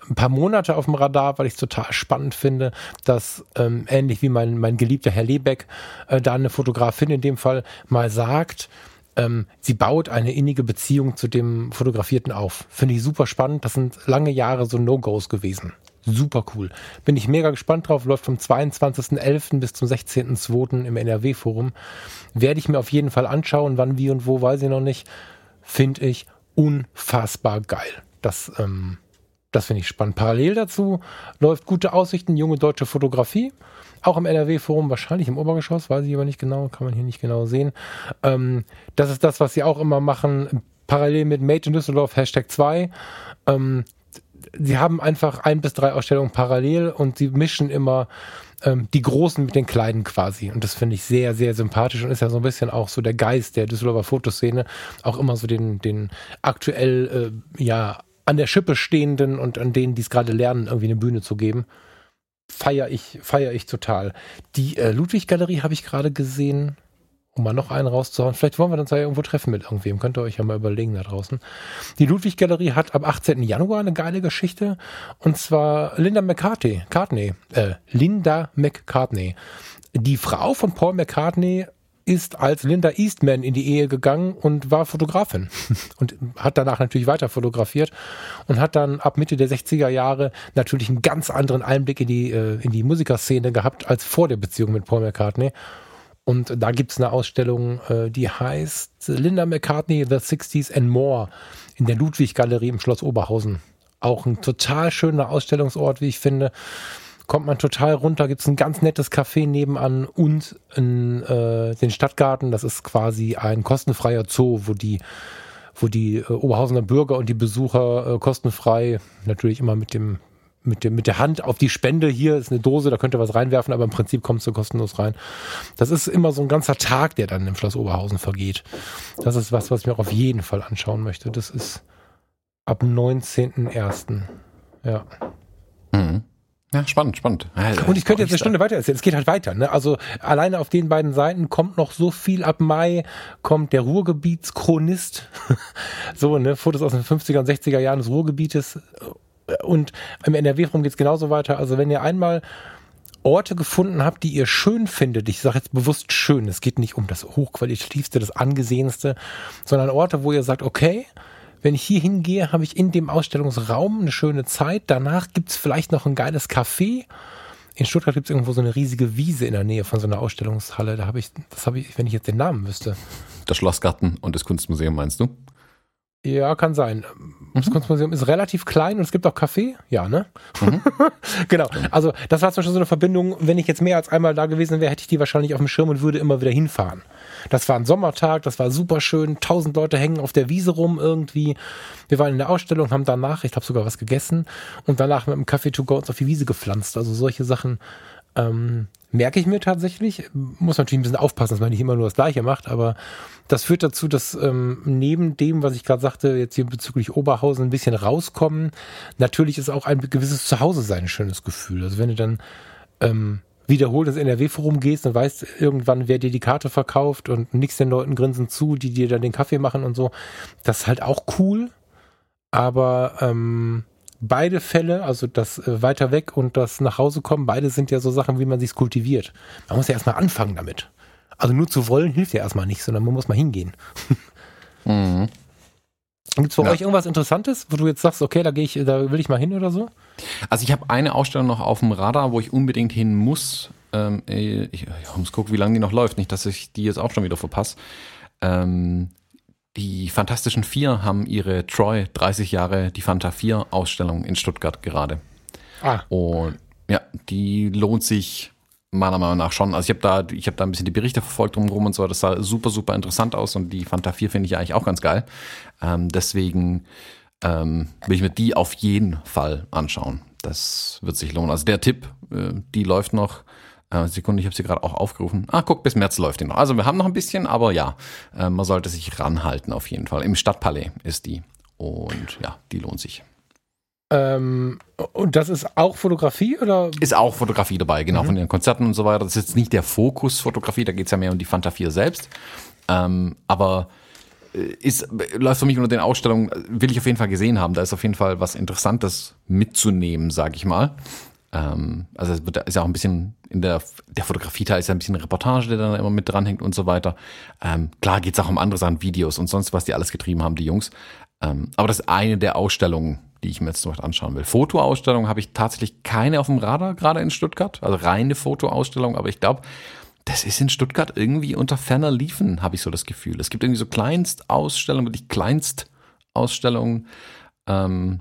ein paar Monate auf dem Radar, weil ich es total spannend finde, dass ähm, ähnlich wie mein, mein geliebter Herr Lebeck äh, da eine Fotografin in dem Fall mal sagt, ähm, sie baut eine innige Beziehung zu dem Fotografierten auf. Finde ich super spannend. Das sind lange Jahre so No-Gos gewesen. Super cool. Bin ich mega gespannt drauf. Läuft vom 22.11. bis zum 16.02. im NRW-Forum. Werde ich mir auf jeden Fall anschauen. Wann, wie und wo, weiß ich noch nicht. Finde ich unfassbar geil. Das, ähm, das finde ich spannend. Parallel dazu läuft gute Aussichten, junge deutsche Fotografie. Auch im NRW-Forum, wahrscheinlich im Obergeschoss, weiß ich aber nicht genau, kann man hier nicht genau sehen. Ähm, das ist das, was sie auch immer machen, parallel mit Made in Düsseldorf, Hashtag 2. Ähm, sie haben einfach ein bis drei Ausstellungen parallel und sie mischen immer ähm, die Großen mit den Kleinen quasi. Und das finde ich sehr, sehr sympathisch und ist ja so ein bisschen auch so der Geist der Düsseldorfer Fotoszene, auch immer so den, den aktuell, äh, ja, an der Schippe stehenden und an denen, die es gerade lernen, irgendwie eine Bühne zu geben feiere ich, feier ich total. Die äh, Ludwig-Galerie habe ich gerade gesehen, um mal noch einen rauszuhauen. Vielleicht wollen wir uns ja irgendwo treffen mit irgendwem. Könnt ihr euch ja mal überlegen da draußen. Die Ludwig-Galerie hat am 18. Januar eine geile Geschichte. Und zwar Linda McCartney, Cartney, äh, Linda McCartney. Die Frau von Paul McCartney ist als Linda Eastman in die Ehe gegangen und war Fotografin *laughs* und hat danach natürlich weiter fotografiert und hat dann ab Mitte der 60er Jahre natürlich einen ganz anderen Einblick in die, äh, in die Musikerszene gehabt als vor der Beziehung mit Paul McCartney. Und da gibt's eine Ausstellung, äh, die heißt Linda McCartney, The 60s and More in der Ludwig-Galerie im Schloss Oberhausen. Auch ein total schöner Ausstellungsort, wie ich finde kommt man total runter, gibt's ein ganz nettes Café nebenan und in, äh, den Stadtgarten. Das ist quasi ein kostenfreier Zoo, wo die wo die äh, Oberhausener Bürger und die Besucher äh, kostenfrei, natürlich immer mit dem mit, dem, mit der Hand auf die Spende. Hier ist eine Dose, da könnt ihr was reinwerfen, aber im Prinzip kommst du kostenlos rein. Das ist immer so ein ganzer Tag, der dann im Schloss Oberhausen vergeht. Das ist was, was ich mir auch auf jeden Fall anschauen möchte. Das ist ab 19.01. Ja. Mhm. Ja, spannend, spannend. Also, und ich könnte jetzt eine Stunde weiter erzählen. Es geht halt weiter. Ne? Also alleine auf den beiden Seiten kommt noch so viel. Ab Mai kommt der Ruhrgebietschronist. *laughs* so, ne, Fotos aus den 50er und 60er Jahren des Ruhrgebietes. Und im NRW-Rum geht es genauso weiter. Also wenn ihr einmal Orte gefunden habt, die ihr schön findet, ich sage jetzt bewusst schön, es geht nicht um das hochqualitativste, das angesehenste, sondern Orte, wo ihr sagt, okay, wenn ich hier hingehe, habe ich in dem Ausstellungsraum eine schöne Zeit. Danach gibt es vielleicht noch ein geiles Café. In Stuttgart gibt es irgendwo so eine riesige Wiese in der Nähe von so einer Ausstellungshalle. Da habe ich, das habe ich, wenn ich jetzt den Namen wüsste. Das Schlossgarten und das Kunstmuseum meinst du? Ja, kann sein. Das mhm. Kunstmuseum ist relativ klein und es gibt auch Kaffee. Ja, ne? Mhm. *laughs* genau. Also, das war zum Beispiel so eine Verbindung. Wenn ich jetzt mehr als einmal da gewesen wäre, hätte ich die wahrscheinlich auf dem Schirm und würde immer wieder hinfahren. Das war ein Sommertag, das war super schön. Tausend Leute hängen auf der Wiese rum irgendwie. Wir waren in der Ausstellung, haben danach, ich glaube sogar was gegessen und danach mit dem Kaffee to go uns auf die Wiese gepflanzt. Also solche Sachen ähm, merke ich mir tatsächlich. Muss natürlich ein bisschen aufpassen, dass man nicht immer nur das Gleiche macht, aber das führt dazu, dass ähm, neben dem, was ich gerade sagte, jetzt hier bezüglich Oberhausen ein bisschen rauskommen, natürlich ist auch ein gewisses Zuhause sein ein schönes Gefühl. Also wenn du dann ähm, wiederholt ins NRW-Forum gehst und weißt irgendwann, wer dir die Karte verkauft und nichts den Leuten grinsen zu, die dir dann den Kaffee machen und so. Das ist halt auch cool. Aber ähm, beide Fälle, also das äh, weiter weg und das nach Hause kommen, beide sind ja so Sachen, wie man sich kultiviert. Man muss ja erstmal anfangen damit. Also nur zu wollen hilft ja erstmal nicht, sondern man muss mal hingehen. *laughs* mhm. Gibt es für ja. euch irgendwas Interessantes, wo du jetzt sagst, okay, da gehe ich, da will ich mal hin oder so? Also ich habe eine Ausstellung noch auf dem Radar, wo ich unbedingt hin muss. Ähm, ich, ich muss gucken, wie lange die noch läuft, nicht, dass ich die jetzt auch schon wieder verpasse. Ähm, die Fantastischen Vier haben ihre Troy 30 Jahre die Fanta 4 Ausstellung in Stuttgart gerade. Ah. Und ja, die lohnt sich meiner Meinung nach schon. Also ich habe da, ich habe da ein bisschen die Berichte verfolgt drumherum und so. Das sah super, super interessant aus und die Fanta 4 finde ich eigentlich auch ganz geil. Ähm, deswegen ähm, will ich mir die auf jeden Fall anschauen. Das wird sich lohnen. Also der Tipp, äh, die läuft noch. Äh, Sekunde, ich habe sie gerade auch aufgerufen. Ah, guck, bis März läuft die noch. Also wir haben noch ein bisschen, aber ja, äh, man sollte sich ranhalten auf jeden Fall. Im Stadtpalais ist die. Und ja, die lohnt sich. Ähm, und das ist auch Fotografie oder? Ist auch Fotografie dabei, genau, mhm. von den Konzerten und so weiter. Das ist jetzt nicht der Fokus Fotografie, da geht es ja mehr um die Fanta 4 selbst. Ähm, aber äh, ist, läuft für mich unter den Ausstellungen, will ich auf jeden Fall gesehen haben. Da ist auf jeden Fall was Interessantes mitzunehmen, sag ich mal. Ähm, also es wird, ist ja auch ein bisschen in der, der Fotografie-Teil ist ja ein bisschen Reportage, der dann immer mit dranhängt und so weiter. Ähm, klar geht's auch um andere Sachen, Videos und sonst, was die alles getrieben haben, die Jungs. Ähm, aber das ist eine der Ausstellungen, die ich mir jetzt noch anschauen will. Fotoausstellung habe ich tatsächlich keine auf dem Radar, gerade in Stuttgart. Also reine Fotoausstellung, aber ich glaube, das ist in Stuttgart irgendwie unter ferner Liefen, habe ich so das Gefühl. Es gibt irgendwie so Kleinstausstellungen, wirklich Kleinstausstellungen. Ähm,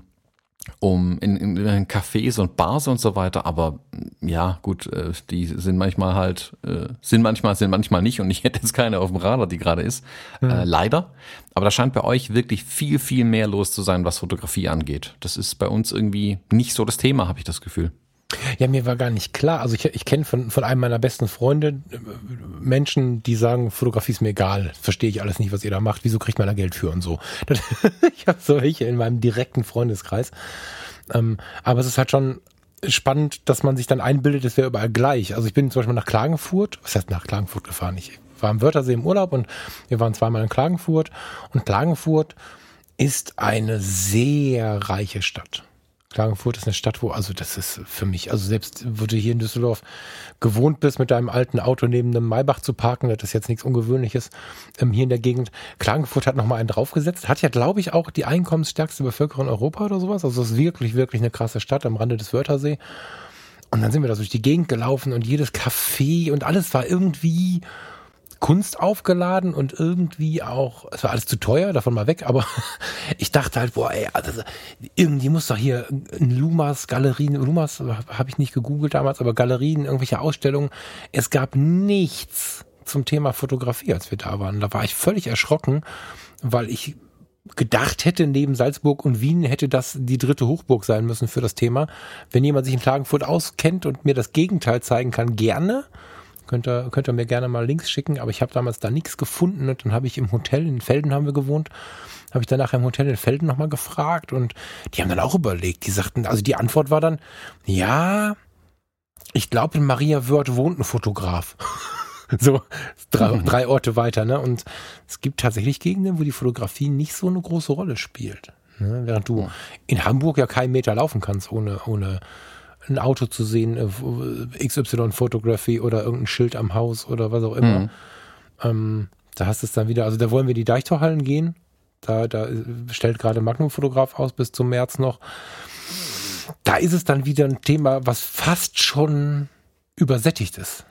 um in, in, in Cafés und Bars und so weiter, aber ja, gut, äh, die sind manchmal halt, äh, sind manchmal, sind manchmal nicht und ich *laughs* hätte jetzt keine auf dem Radar, die gerade ist. Mhm. Äh, leider. Aber da scheint bei euch wirklich viel, viel mehr los zu sein, was Fotografie angeht. Das ist bei uns irgendwie nicht so das Thema, habe ich das Gefühl. Ja, mir war gar nicht klar. Also ich, ich kenne von, von einem meiner besten Freunde äh, Menschen, die sagen, Fotografie ist mir egal. Verstehe ich alles nicht, was ihr da macht. Wieso kriegt man da Geld für und so. *laughs* ich habe solche in meinem direkten Freundeskreis. Ähm, aber es ist halt schon spannend, dass man sich dann einbildet, es wäre überall gleich. Also ich bin zum Beispiel nach Klagenfurt, was heißt nach Klagenfurt gefahren? Ich war am Wörthersee im Urlaub und wir waren zweimal in Klagenfurt. Und Klagenfurt ist eine sehr reiche Stadt. Klagenfurt ist eine Stadt, wo, also das ist für mich, also selbst wo du hier in Düsseldorf gewohnt bist, mit deinem alten Auto neben einem Maybach zu parken, das ist jetzt nichts Ungewöhnliches ähm, hier in der Gegend. Klagenfurt hat nochmal einen draufgesetzt, hat ja, glaube ich, auch die einkommensstärkste Bevölkerung in Europa oder sowas. Also es ist wirklich, wirklich eine krasse Stadt am Rande des Wörthersee. Und dann sind wir da durch die Gegend gelaufen und jedes Café und alles war irgendwie Kunst aufgeladen und irgendwie auch, es war alles zu teuer, davon mal weg, aber *laughs* ich dachte halt, boah, ey, also, irgendwie muss doch hier ein Lumas Galerien, Lumas habe ich nicht gegoogelt damals, aber Galerien, irgendwelche Ausstellungen. Es gab nichts zum Thema Fotografie, als wir da waren. Da war ich völlig erschrocken, weil ich gedacht hätte, neben Salzburg und Wien hätte das die dritte Hochburg sein müssen für das Thema. Wenn jemand sich in Klagenfurt auskennt und mir das Gegenteil zeigen kann, gerne. Könnt ihr, könnt ihr mir gerne mal Links schicken, aber ich habe damals da nichts gefunden und dann habe ich im Hotel in Felden haben wir gewohnt, habe ich danach im Hotel in Felden nochmal gefragt und die haben dann auch überlegt. Die sagten, also die Antwort war dann, ja, ich glaube in Maria Wörth wohnt ein Fotograf. *laughs* so drei, mhm. drei Orte weiter, ne? Und es gibt tatsächlich Gegenden, wo die Fotografie nicht so eine große Rolle spielt. Ne? Während du in Hamburg ja keinen Meter laufen kannst ohne, ohne ein Auto zu sehen, äh, XY Photography oder irgendein Schild am Haus oder was auch immer. Mhm. Ähm, da hast du es dann wieder, also da wollen wir die Deichtorhallen gehen. Da, da stellt gerade Magnum Fotograf aus bis zum März noch. Da ist es dann wieder ein Thema, was fast schon übersättigt ist.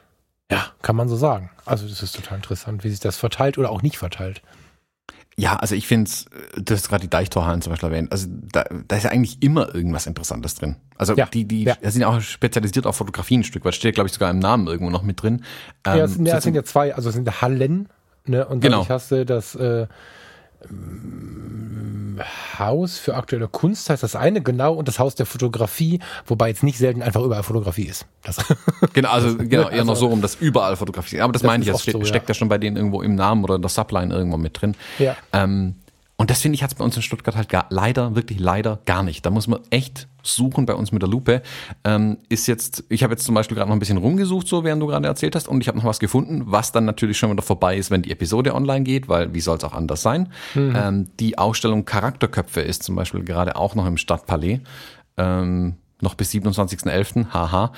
Ja, kann man so sagen. Also das ist total interessant, wie sich das verteilt oder auch nicht verteilt. Ja, also ich finde es, du hast gerade die Deichtorhallen zum Beispiel erwähnt, also da, da ist ja eigentlich immer irgendwas Interessantes drin. Also ja, die, die ja. sind ja auch spezialisiert auf Fotografie ein Stück, weil steht, glaube ich, sogar im Namen irgendwo noch mit drin. Ähm, ja, es sind, ja, es sind ja zwei, also es sind Hallen, ne? Und genau. hast du das äh, Haus für aktuelle Kunst heißt das eine, genau, und das Haus der Fotografie, wobei jetzt nicht selten einfach überall Fotografie ist. Das *laughs* genau, also genau, eher also, noch so rum, dass überall Fotografie ist. Aber das, das meine ich, das steht, so, ja. steckt ja schon bei denen irgendwo im Namen oder in der Subline irgendwo mit drin. Ja. Ähm, und das finde ich hat es bei uns in Stuttgart halt gar, leider, wirklich leider gar nicht. Da muss man echt suchen bei uns mit der Lupe. Ähm, ist jetzt, ich habe jetzt zum Beispiel gerade noch ein bisschen rumgesucht, so während du gerade erzählt hast, und ich habe noch was gefunden, was dann natürlich schon wieder vorbei ist, wenn die Episode online geht, weil wie soll es auch anders sein? Mhm. Ähm, die Ausstellung Charakterköpfe ist zum Beispiel gerade auch noch im Stadtpalais. Ähm, noch bis 27.11. Haha.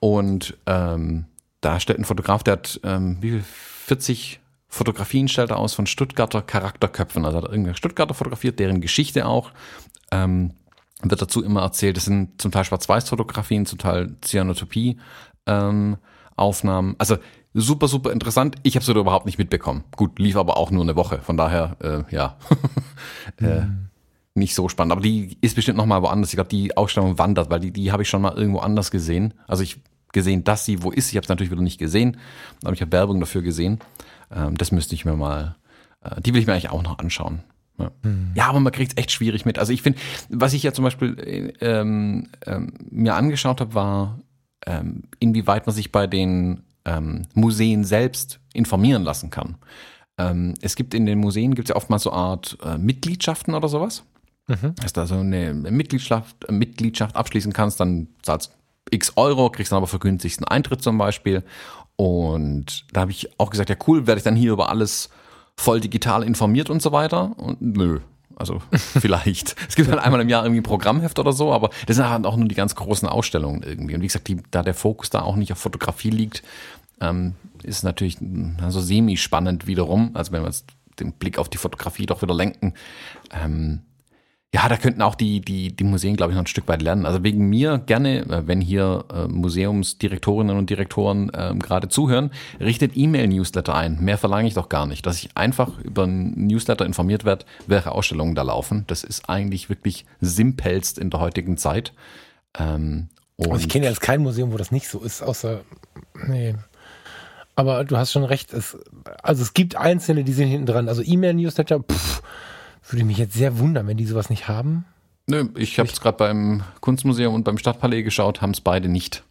Und ähm, da stellt ein Fotograf, der hat ähm, wie viel? 40 Fotografien stellt er aus von Stuttgarter Charakterköpfen. Also hat er irgendeine Stuttgarter fotografiert, deren Geschichte auch. Ähm, wird dazu immer erzählt, es sind zum Teil Schwarz-Weiß-Fotografien, zum Teil Cyanotopie-Aufnahmen. Ähm, also super, super interessant. Ich habe es überhaupt nicht mitbekommen. Gut, lief aber auch nur eine Woche. Von daher, äh, ja, *laughs* äh, nicht so spannend. Aber die ist bestimmt noch mal woanders. Ich glaube, die Ausstellung wandert, weil die, die habe ich schon mal irgendwo anders gesehen. Also ich gesehen, dass sie wo ist. Ich habe es natürlich wieder nicht gesehen, aber ich habe Werbung dafür gesehen. Ähm, das müsste ich mir mal, äh, die will ich mir eigentlich auch noch anschauen. Ja, hm. ja aber man kriegt es echt schwierig mit. Also ich finde, was ich ja zum Beispiel äh, ähm, ähm, mir angeschaut habe, war, ähm, inwieweit man sich bei den ähm, Museen selbst informieren lassen kann. Ähm, es gibt in den Museen gibt es ja oftmals so Art äh, Mitgliedschaften oder sowas. Mhm. Dass du also eine Mitgliedschaft, Mitgliedschaft abschließen kannst, dann zahlst x Euro, kriegst dann aber vergünstigsten Eintritt zum Beispiel. Und da habe ich auch gesagt, ja cool, werde ich dann hier über alles voll digital informiert und so weiter. Und nö, also *laughs* vielleicht. es gibt dann einmal im Jahr irgendwie ein Programmheft oder so, aber das sind halt auch nur die ganz großen Ausstellungen irgendwie. Und wie gesagt, die, da der Fokus da auch nicht auf Fotografie liegt, ähm, ist natürlich also semi-spannend wiederum. Also wenn wir jetzt den Blick auf die Fotografie doch wieder lenken, ähm, ja, da könnten auch die, die, die Museen, glaube ich, noch ein Stück weit lernen. Also wegen mir gerne, äh, wenn hier äh, Museumsdirektorinnen und Direktoren äh, gerade zuhören, richtet E-Mail-Newsletter ein. Mehr verlange ich doch gar nicht. Dass ich einfach über ein Newsletter informiert werde, welche Ausstellungen da laufen. Das ist eigentlich wirklich simpelst in der heutigen Zeit. Ähm, also ich kenne jetzt kein Museum, wo das nicht so ist, außer, nee. Aber du hast schon recht. Es, also es gibt Einzelne, die sind hinten dran. Also E-Mail-Newsletter, pfff würde mich jetzt sehr wundern, wenn die sowas nicht haben. Nö, ich habe es gerade beim Kunstmuseum und beim Stadtpalais geschaut, haben es beide nicht.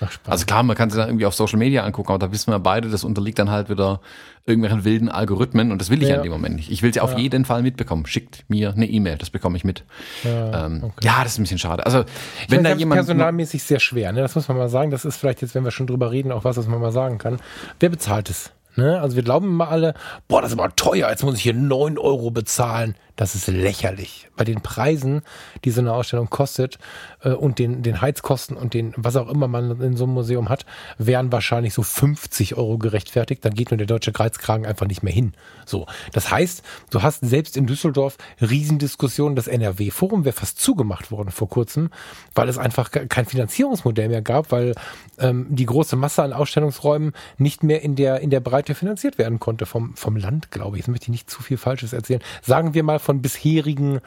Ach, also klar, man kann sie dann irgendwie auf Social Media angucken, aber da wissen wir beide, das unterliegt dann halt wieder irgendwelchen wilden Algorithmen und das will ich ja, in dem Moment nicht. Ich will sie auf ja. jeden Fall mitbekommen. Schickt mir eine E-Mail, das bekomme ich mit. Ja, ähm, okay. ja, das ist ein bisschen schade. Also ich wenn da jemand personalmäßig sehr schwer, ne? Das muss man mal sagen. Das ist vielleicht jetzt, wenn wir schon drüber reden, auch was, was man mal sagen kann. Wer bezahlt es? Ne? Also wir glauben immer alle, boah, das ist aber teuer, jetzt muss ich hier neun Euro bezahlen. Das ist lächerlich. Bei den Preisen, die so eine Ausstellung kostet äh, und den, den Heizkosten und den, was auch immer man in so einem Museum hat, wären wahrscheinlich so 50 Euro gerechtfertigt. Dann geht nur der deutsche Kreuzkragen einfach nicht mehr hin. So. Das heißt, du hast selbst in Düsseldorf Riesendiskussionen. Das NRW-Forum wäre fast zugemacht worden vor kurzem, weil es einfach kein Finanzierungsmodell mehr gab, weil ähm, die große Masse an Ausstellungsräumen nicht mehr in der, in der Breite finanziert werden konnte vom, vom Land, glaube ich. Jetzt möchte ich nicht zu viel Falsches erzählen. Sagen wir mal von von bisherigen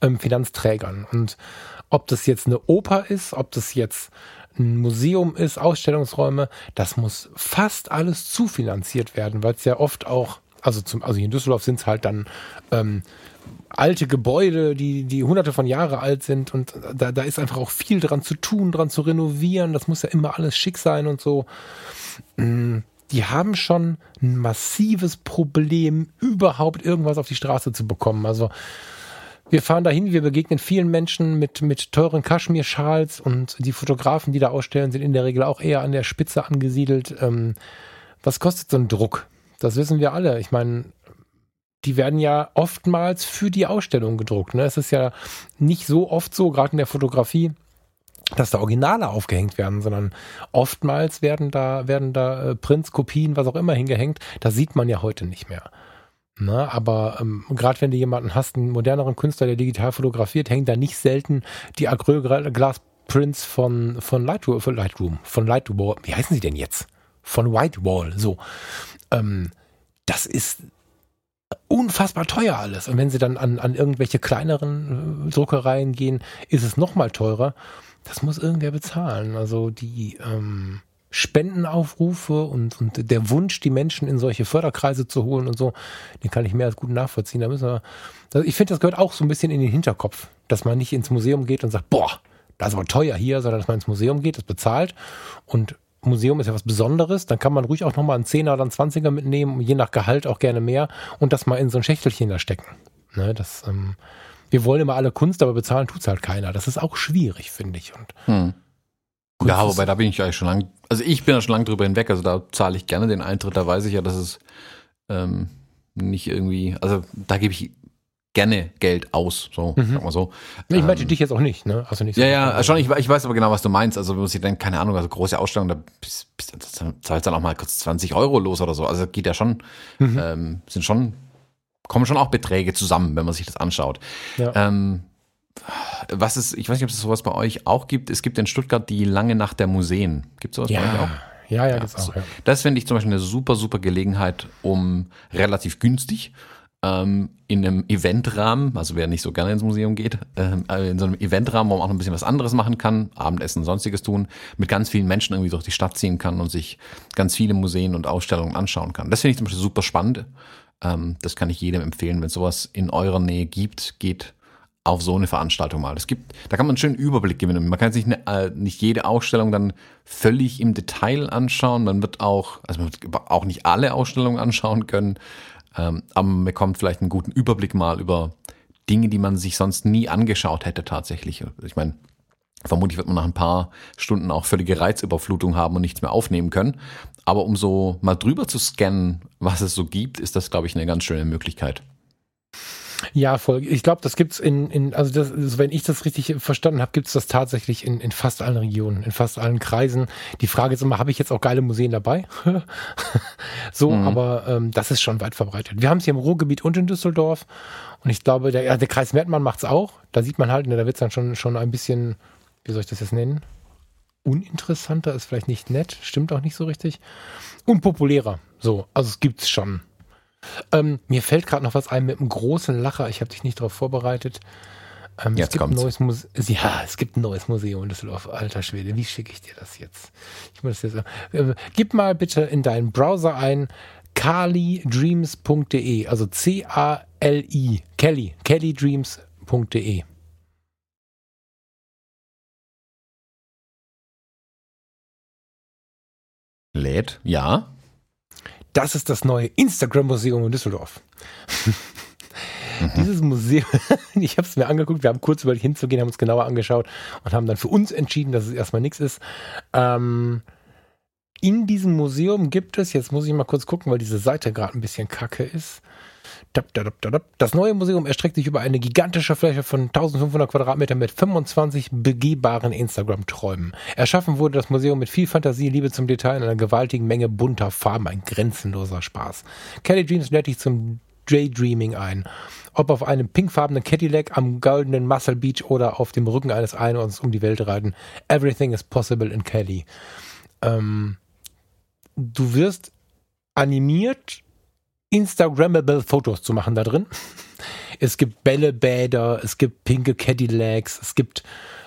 ähm, Finanzträgern. Und ob das jetzt eine Oper ist, ob das jetzt ein Museum ist, Ausstellungsräume, das muss fast alles zufinanziert werden, weil es ja oft auch, also zum, also hier in Düsseldorf sind es halt dann ähm, alte Gebäude, die, die hunderte von Jahre alt sind und da, da ist einfach auch viel dran zu tun, dran zu renovieren. Das muss ja immer alles schick sein und so. Mm die haben schon ein massives Problem, überhaupt irgendwas auf die Straße zu bekommen. Also wir fahren dahin, wir begegnen vielen Menschen mit, mit teuren Kaschmir-Schals und die Fotografen, die da ausstellen, sind in der Regel auch eher an der Spitze angesiedelt. Ähm, was kostet so ein Druck? Das wissen wir alle. Ich meine, die werden ja oftmals für die Ausstellung gedruckt. Ne? Es ist ja nicht so oft so, gerade in der Fotografie, dass da Originale aufgehängt werden, sondern oftmals werden da, werden da äh, Prints, Kopien, was auch immer hingehängt. Das sieht man ja heute nicht mehr. Na, aber ähm, gerade wenn du jemanden hast, einen moderneren Künstler, der digital fotografiert, hängen da nicht selten die Acrylglas-Prints von, von Lightroom, von Lightroom, von Lightroom, wie heißen sie denn jetzt? Von Whitewall, so. Ähm, das ist unfassbar teuer alles. Und wenn sie dann an, an irgendwelche kleineren äh, Druckereien gehen, ist es noch mal teurer. Das muss irgendwer bezahlen. Also die ähm, Spendenaufrufe und, und der Wunsch, die Menschen in solche Förderkreise zu holen und so, den kann ich mehr als gut nachvollziehen. Da müssen wir, ich finde, das gehört auch so ein bisschen in den Hinterkopf, dass man nicht ins Museum geht und sagt, boah, das ist aber teuer hier, sondern dass man ins Museum geht, das bezahlt und Museum ist ja was Besonderes, dann kann man ruhig auch nochmal einen Zehner oder einen Zwanziger mitnehmen, je nach Gehalt auch gerne mehr und das mal in so ein Schächtelchen da stecken. Ne, das ähm, wir wollen immer alle Kunst, aber bezahlen tut's halt keiner. Das ist auch schwierig, finde ich. Und hm. Ja, wobei da bin ich eigentlich schon lang, also ich bin da schon lange drüber hinweg, also da zahle ich gerne den Eintritt, da weiß ich ja, dass es ähm, nicht irgendwie, also da gebe ich gerne Geld aus, so, mhm. sag mal so. Ich meinte ähm, dich jetzt auch nicht, ne? Also nicht so ja, ja, schon, ich, ich, weiß aber genau, was du meinst. Also muss ich dann, keine Ahnung, also große Ausstellung, da bist, bist, zahlst dann auch mal kurz 20 Euro los oder so. Also geht ja schon, mhm. ähm, sind schon kommen schon auch Beträge zusammen, wenn man sich das anschaut. Ja. Ähm, was ist, ich weiß nicht, ob es sowas bei euch auch gibt. Es gibt in Stuttgart die lange Nacht der Museen. Gibt es sowas ja, bei euch auch? Ja, ja, Ja, gibt's auch. Ja. Das finde ich zum Beispiel eine super, super Gelegenheit, um relativ günstig ähm, in einem Eventrahmen, also wer nicht so gerne ins Museum geht, ähm, äh, in so einem Eventrahmen, wo man auch noch ein bisschen was anderes machen kann, Abendessen, sonstiges tun, mit ganz vielen Menschen irgendwie durch die Stadt ziehen kann und sich ganz viele Museen und Ausstellungen anschauen kann. Das finde ich zum Beispiel super spannend. Ähm, das kann ich jedem empfehlen, wenn es sowas in eurer Nähe gibt, geht auf so eine Veranstaltung mal. Es gibt, da kann man einen schönen Überblick gewinnen. Man kann sich ne, äh, nicht jede Ausstellung dann völlig im Detail anschauen. Man wird auch, also man wird auch nicht alle Ausstellungen anschauen können, ähm, aber man bekommt vielleicht einen guten Überblick mal über Dinge, die man sich sonst nie angeschaut hätte tatsächlich. Ich meine, vermutlich wird man nach ein paar Stunden auch völlige Reizüberflutung haben und nichts mehr aufnehmen können. Aber um so mal drüber zu scannen, was es so gibt, ist das, glaube ich, eine ganz schöne Möglichkeit. Ja, voll. Ich glaube, das gibt's in, in also das, also wenn ich das richtig verstanden habe, gibt's das tatsächlich in, in fast allen Regionen, in fast allen Kreisen. Die Frage ist immer, habe ich jetzt auch geile Museen dabei? *laughs* so, Mhm. aber ähm, das ist schon weit verbreitet. Wir haben es hier im Ruhrgebiet und in Düsseldorf. Und ich glaube, der, der Kreis Mettmann macht's auch. Da sieht man halt, ne, da wird's dann schon, schon ein bisschen, wie soll ich das jetzt nennen? Uninteressanter ist vielleicht nicht nett, stimmt auch nicht so richtig. Unpopulärer. So, also es gibt's schon. Ähm, mir fällt gerade noch was ein mit einem großen Lacher. Ich habe dich nicht darauf vorbereitet. Ähm, es Jetzt gibt ein neues Muse Ja, es gibt ein neues Museum in Düsseldorf. Alter Schwede, wie schicke ich dir das jetzt? Ich muss das jetzt, äh, gib mal bitte in deinen Browser ein kalidreams.de, also C-A-L-I, Kelly, kellydreams.de. Lädt, ja. Das ist das neue Instagram-Museum in Düsseldorf. Dieses Museum, *laughs* ich habe es mir angeguckt, wir haben kurz überlegt hinzugehen, haben uns genauer angeschaut und haben dann für uns entschieden, dass es erstmal nichts ist. Ähm, in diesem Museum gibt es, jetzt muss ich mal kurz gucken, weil diese Seite gerade ein bisschen kacke ist. Das neue Museum erstreckt sich über eine gigantische Fläche von 1500 Quadratmetern mit 25 begehbaren Instagram-Träumen. Erschaffen wurde das Museum mit viel Fantasie, Liebe zum Detail und einer gewaltigen Menge bunter Farben, ein grenzenloser Spaß. Kelly Dreams lädt dich zum Daydreaming ein. Ob auf einem pinkfarbenen Cadillac am goldenen Muscle Beach oder auf dem Rücken eines Einhorns um die Welt reiten. Everything is possible in Kelly. Ähm, du wirst animiert, Instagrammable Fotos zu machen da drin. Es gibt Bällebäder, es gibt pinke Cadillacs, es gibt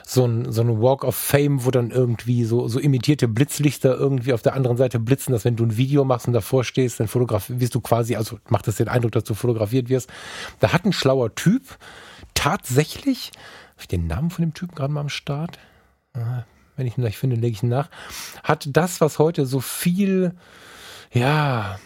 so ein, so ein Walk of Fame, wo dann irgendwie so, so imitierte Blitzlichter irgendwie auf der anderen Seite blitzen, dass wenn du ein Video machst und davor stehst, dann fotografierst du quasi, also macht das den Eindruck, dass du fotografiert wirst. Da hat ein schlauer Typ tatsächlich, habe ich den Namen von dem Typen gerade mal am Start? Wenn ich ihn gleich finde, lege ich ihn nach. Hat das, was heute so viel, ja,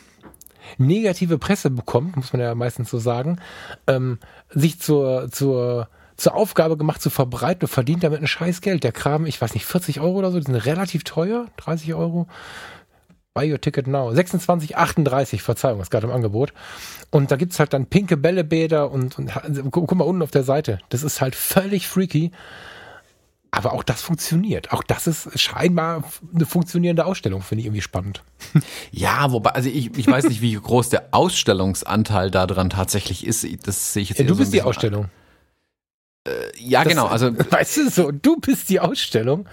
negative Presse bekommt, muss man ja meistens so sagen, ähm, sich zur, zur, zur Aufgabe gemacht zu verbreiten und verdient damit ein scheiß Geld. Der Kram, ich weiß nicht, 40 Euro oder so, die sind relativ teuer, 30 Euro. Buy your ticket now. 26,38, Verzeihung, ist gerade im Angebot. Und da gibt's halt dann pinke Bällebäder und, und guck mal unten auf der Seite. Das ist halt völlig freaky. Aber auch das funktioniert. Auch das ist scheinbar eine funktionierende Ausstellung, finde ich irgendwie spannend. *laughs* Ja, wobei, also ich, ich weiß nicht, wie groß der Ausstellungsanteil daran tatsächlich ist. Das sehe ich jetzt Ja, du so bist die Ausstellung. Ja, Das- genau. Also, *laughs* Weißt du so, du bist die Ausstellung.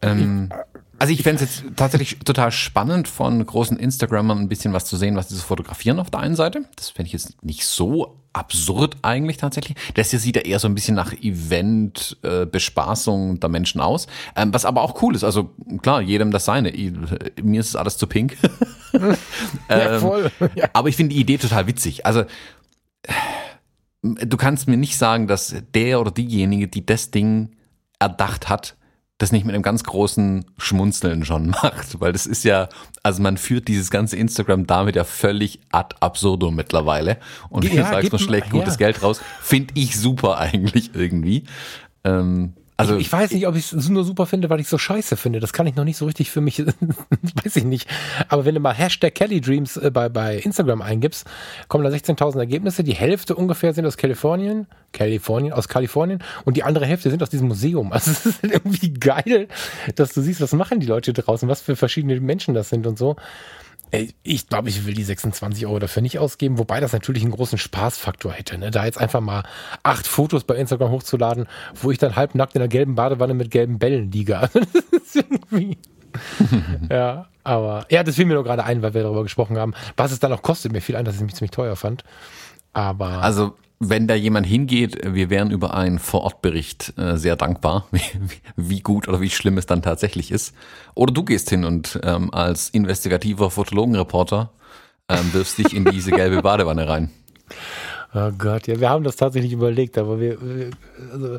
ähm, also ich fände es jetzt tatsächlich total spannend, von großen Instagrammern ein bisschen was zu sehen, was sie so fotografieren auf der einen Seite. Das fände ich jetzt nicht so absurd eigentlich tatsächlich. Das hier sieht ja eher so ein bisschen nach Event-Bespaßung der Menschen aus. Ähm, was aber auch cool ist. Also klar, jedem das seine. I- Mir ist es alles zu pink. *laughs* Ja, Ähm, voll. Ja. Aber ich finde die Idee total witzig. Also du kannst mir nicht sagen, dass der oder diejenige, die das Ding erdacht hat, das nicht mit einem ganz großen Schmunzeln schon macht, *laughs* weil das ist ja, also man führt dieses ganze Instagram damit ja völlig ad absurdum mittlerweile. Und Ja, du sagst, man schlägt gutes Geld raus, finde ich super *laughs* eigentlich irgendwie. Ähm, also ich weiß nicht, ob ich es nur super finde, weil ich es so scheiße finde. Das kann ich noch nicht so richtig für mich, *laughs* weiß ich nicht. Aber wenn du mal Hashtag Kelly Dreams äh, bei, bei Instagram eingibst, kommen da 16.000 Ergebnisse. Die Hälfte ungefähr sind aus Kalifornien, Kalifornien, aus Kalifornien und die andere Hälfte sind aus diesem Museum. Also *laughs* es ist irgendwie geil, dass du siehst, was machen die Leute draußen, was für verschiedene Menschen das sind und so. Ich glaube, ich will die 26 Euro dafür nicht ausgeben, wobei das natürlich einen großen Spaßfaktor hätte. Ne? Da jetzt einfach mal acht Fotos bei Instagram hochzuladen, wo ich dann halbnackt in einer gelben Badewanne mit gelben Bällen liege. *laughs* Das ist irgendwie. *laughs* ja, aber ja, das fiel mir nur gerade ein, weil wir darüber gesprochen haben. Was es dann auch kostet, mir fiel ein, dass ich es mich ziemlich teuer fand. Aber. Also, wenn da jemand hingeht, wir wären über einen Vorortbericht äh, sehr dankbar, *laughs* wie, gut oder wie schlimm es dann tatsächlich ist. Oder du gehst hin und ähm, als investigativer Fotologenreporter ähm, wirfst dich in diese gelbe Badewanne rein. *laughs* Oh Gott, ja, wir haben das tatsächlich überlegt, aber wir, wir also,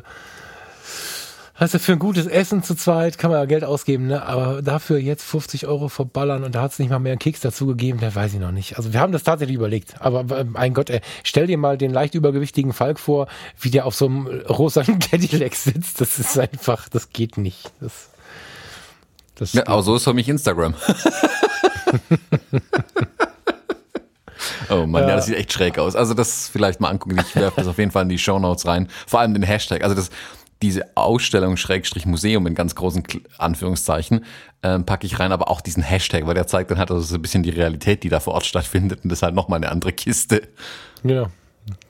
Weißt du, für ein gutes Essen zu zweit kann man ja Geld ausgeben, ne? aber dafür jetzt 50 Euro verballern und da hat es nicht mal mehr einen Keks dazu gegeben, der weiß ich noch nicht. Also wir haben das tatsächlich überlegt, aber äh, mein Gott, ey, stell dir mal den leicht übergewichtigen Falk vor, wie der auf so einem rosanen *laughs* Cadillac sitzt, das ist einfach, das geht nicht. Das, das ja, aber so ist für mich Instagram. *laughs* Oh Mann, ja. ja. das sieht echt schräg aus. Also das vielleicht mal angucken. Ich werfe das auf jeden Fall in die Show Notes rein. Vor allem den Hashtag. Also das, diese Ausstellung Schrägstrich Museum in ganz großen Anführungszeichen ähm, packe ich rein, aber auch diesen Hashtag, weil der zeigt dann halt also so ein bisschen die Realität, die da vor Ort *laughs* stattfindet und das ist halt nochmal eine andere Kiste. Ja.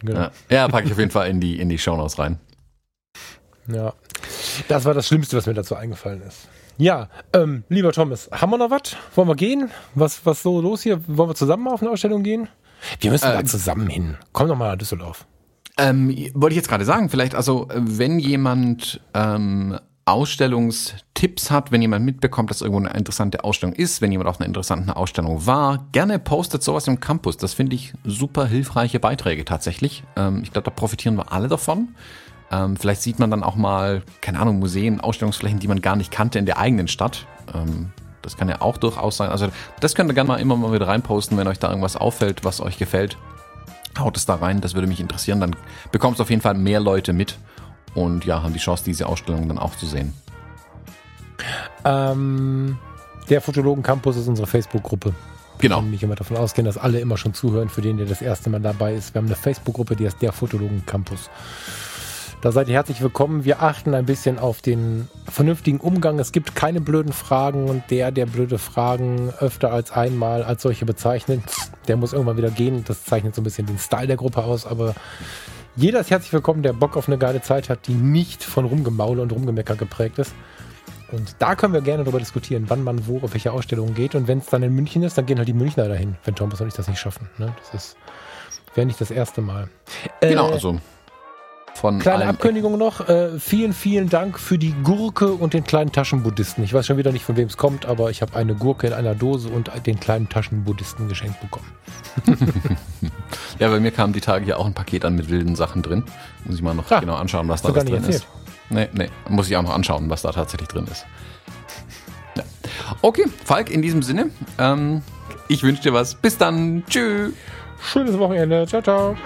Genau. Ja, ja packe ich auf jeden Fall in die, in die Shownotes rein. Ja. Das war das Schlimmste, was mir dazu eingefallen ist. Ja, ähm, lieber Thomas, haben wir noch was? Wollen wir gehen? Was, was so los hier? Wollen wir zusammen auf eine Ausstellung gehen? Wir müssen äh, da zusammen hin. Komm doch mal nach Düsseldorf. Ähm, wollte ich jetzt gerade sagen, vielleicht also, wenn jemand ähm, Ausstellungstipps hat, wenn jemand mitbekommt, dass irgendwo eine interessante Ausstellung ist, wenn jemand auf einer interessanten Ausstellung war, gerne postet sowas im Campus. Das finde ich super hilfreiche Beiträge tatsächlich. Ähm, ich glaube, da profitieren wir alle davon. Ähm, vielleicht sieht man dann auch mal, keine Ahnung, Museen, Ausstellungsflächen, die man gar nicht kannte in der eigenen Stadt. Ähm, das kann ja auch durchaus sein. Also das könnt ihr gerne mal immer mal wieder reinposten, wenn euch da irgendwas auffällt, was euch gefällt haut es da rein, das würde mich interessieren. Dann bekommst du auf jeden Fall mehr Leute mit und ja, haben die Chance, diese Ausstellung dann auch zu sehen. Ähm, der Fotologen Campus ist unsere Facebook-Gruppe. Genau. Ich kann nicht immer davon ausgehen, dass alle immer schon zuhören, für den, der das erste Mal dabei ist. Wir haben eine Facebook-Gruppe, die heißt der Fotologen Campus. Da seid ihr herzlich willkommen. Wir achten ein bisschen auf den vernünftigen Umgang. Es gibt keine blöden Fragen und der, der blöde Fragen öfter als einmal als solche bezeichnet, der muss irgendwann wieder gehen. Das zeichnet so ein bisschen den Style der Gruppe aus, aber jeder ist herzlich willkommen, der Bock auf eine geile Zeit hat, die nicht von Rumgemaule und Rumgemecker geprägt ist. Und da können wir gerne darüber diskutieren, wann man wo auf welche Ausstellungen geht. Und wenn es dann in München ist, dann gehen halt die Münchner dahin, wenn Thomas und ich das nicht schaffen. Ne? Das ist wäre nicht das erste Mal. Genau, äh, also von Kleine Abkündigung noch. Äh, vielen, vielen Dank für die Gurke und den kleinen Taschenbuddhisten. Ich weiß schon wieder nicht, von wem es kommt, aber ich habe eine Gurke in einer Dose und den kleinen Taschenbuddhisten geschenkt bekommen. *laughs* ja, bei mir kam die Tage hier auch ein Paket an mit wilden Sachen drin. Muss ich mal noch ah, genau anschauen, was da drin erzählt. ist. Nee, nee, muss ich auch noch anschauen, was da tatsächlich drin ist. Ja. Okay, Falk, in diesem Sinne, ähm, ich wünsche dir was. Bis dann. Tschüss. Schönes Wochenende. Ciao, ciao.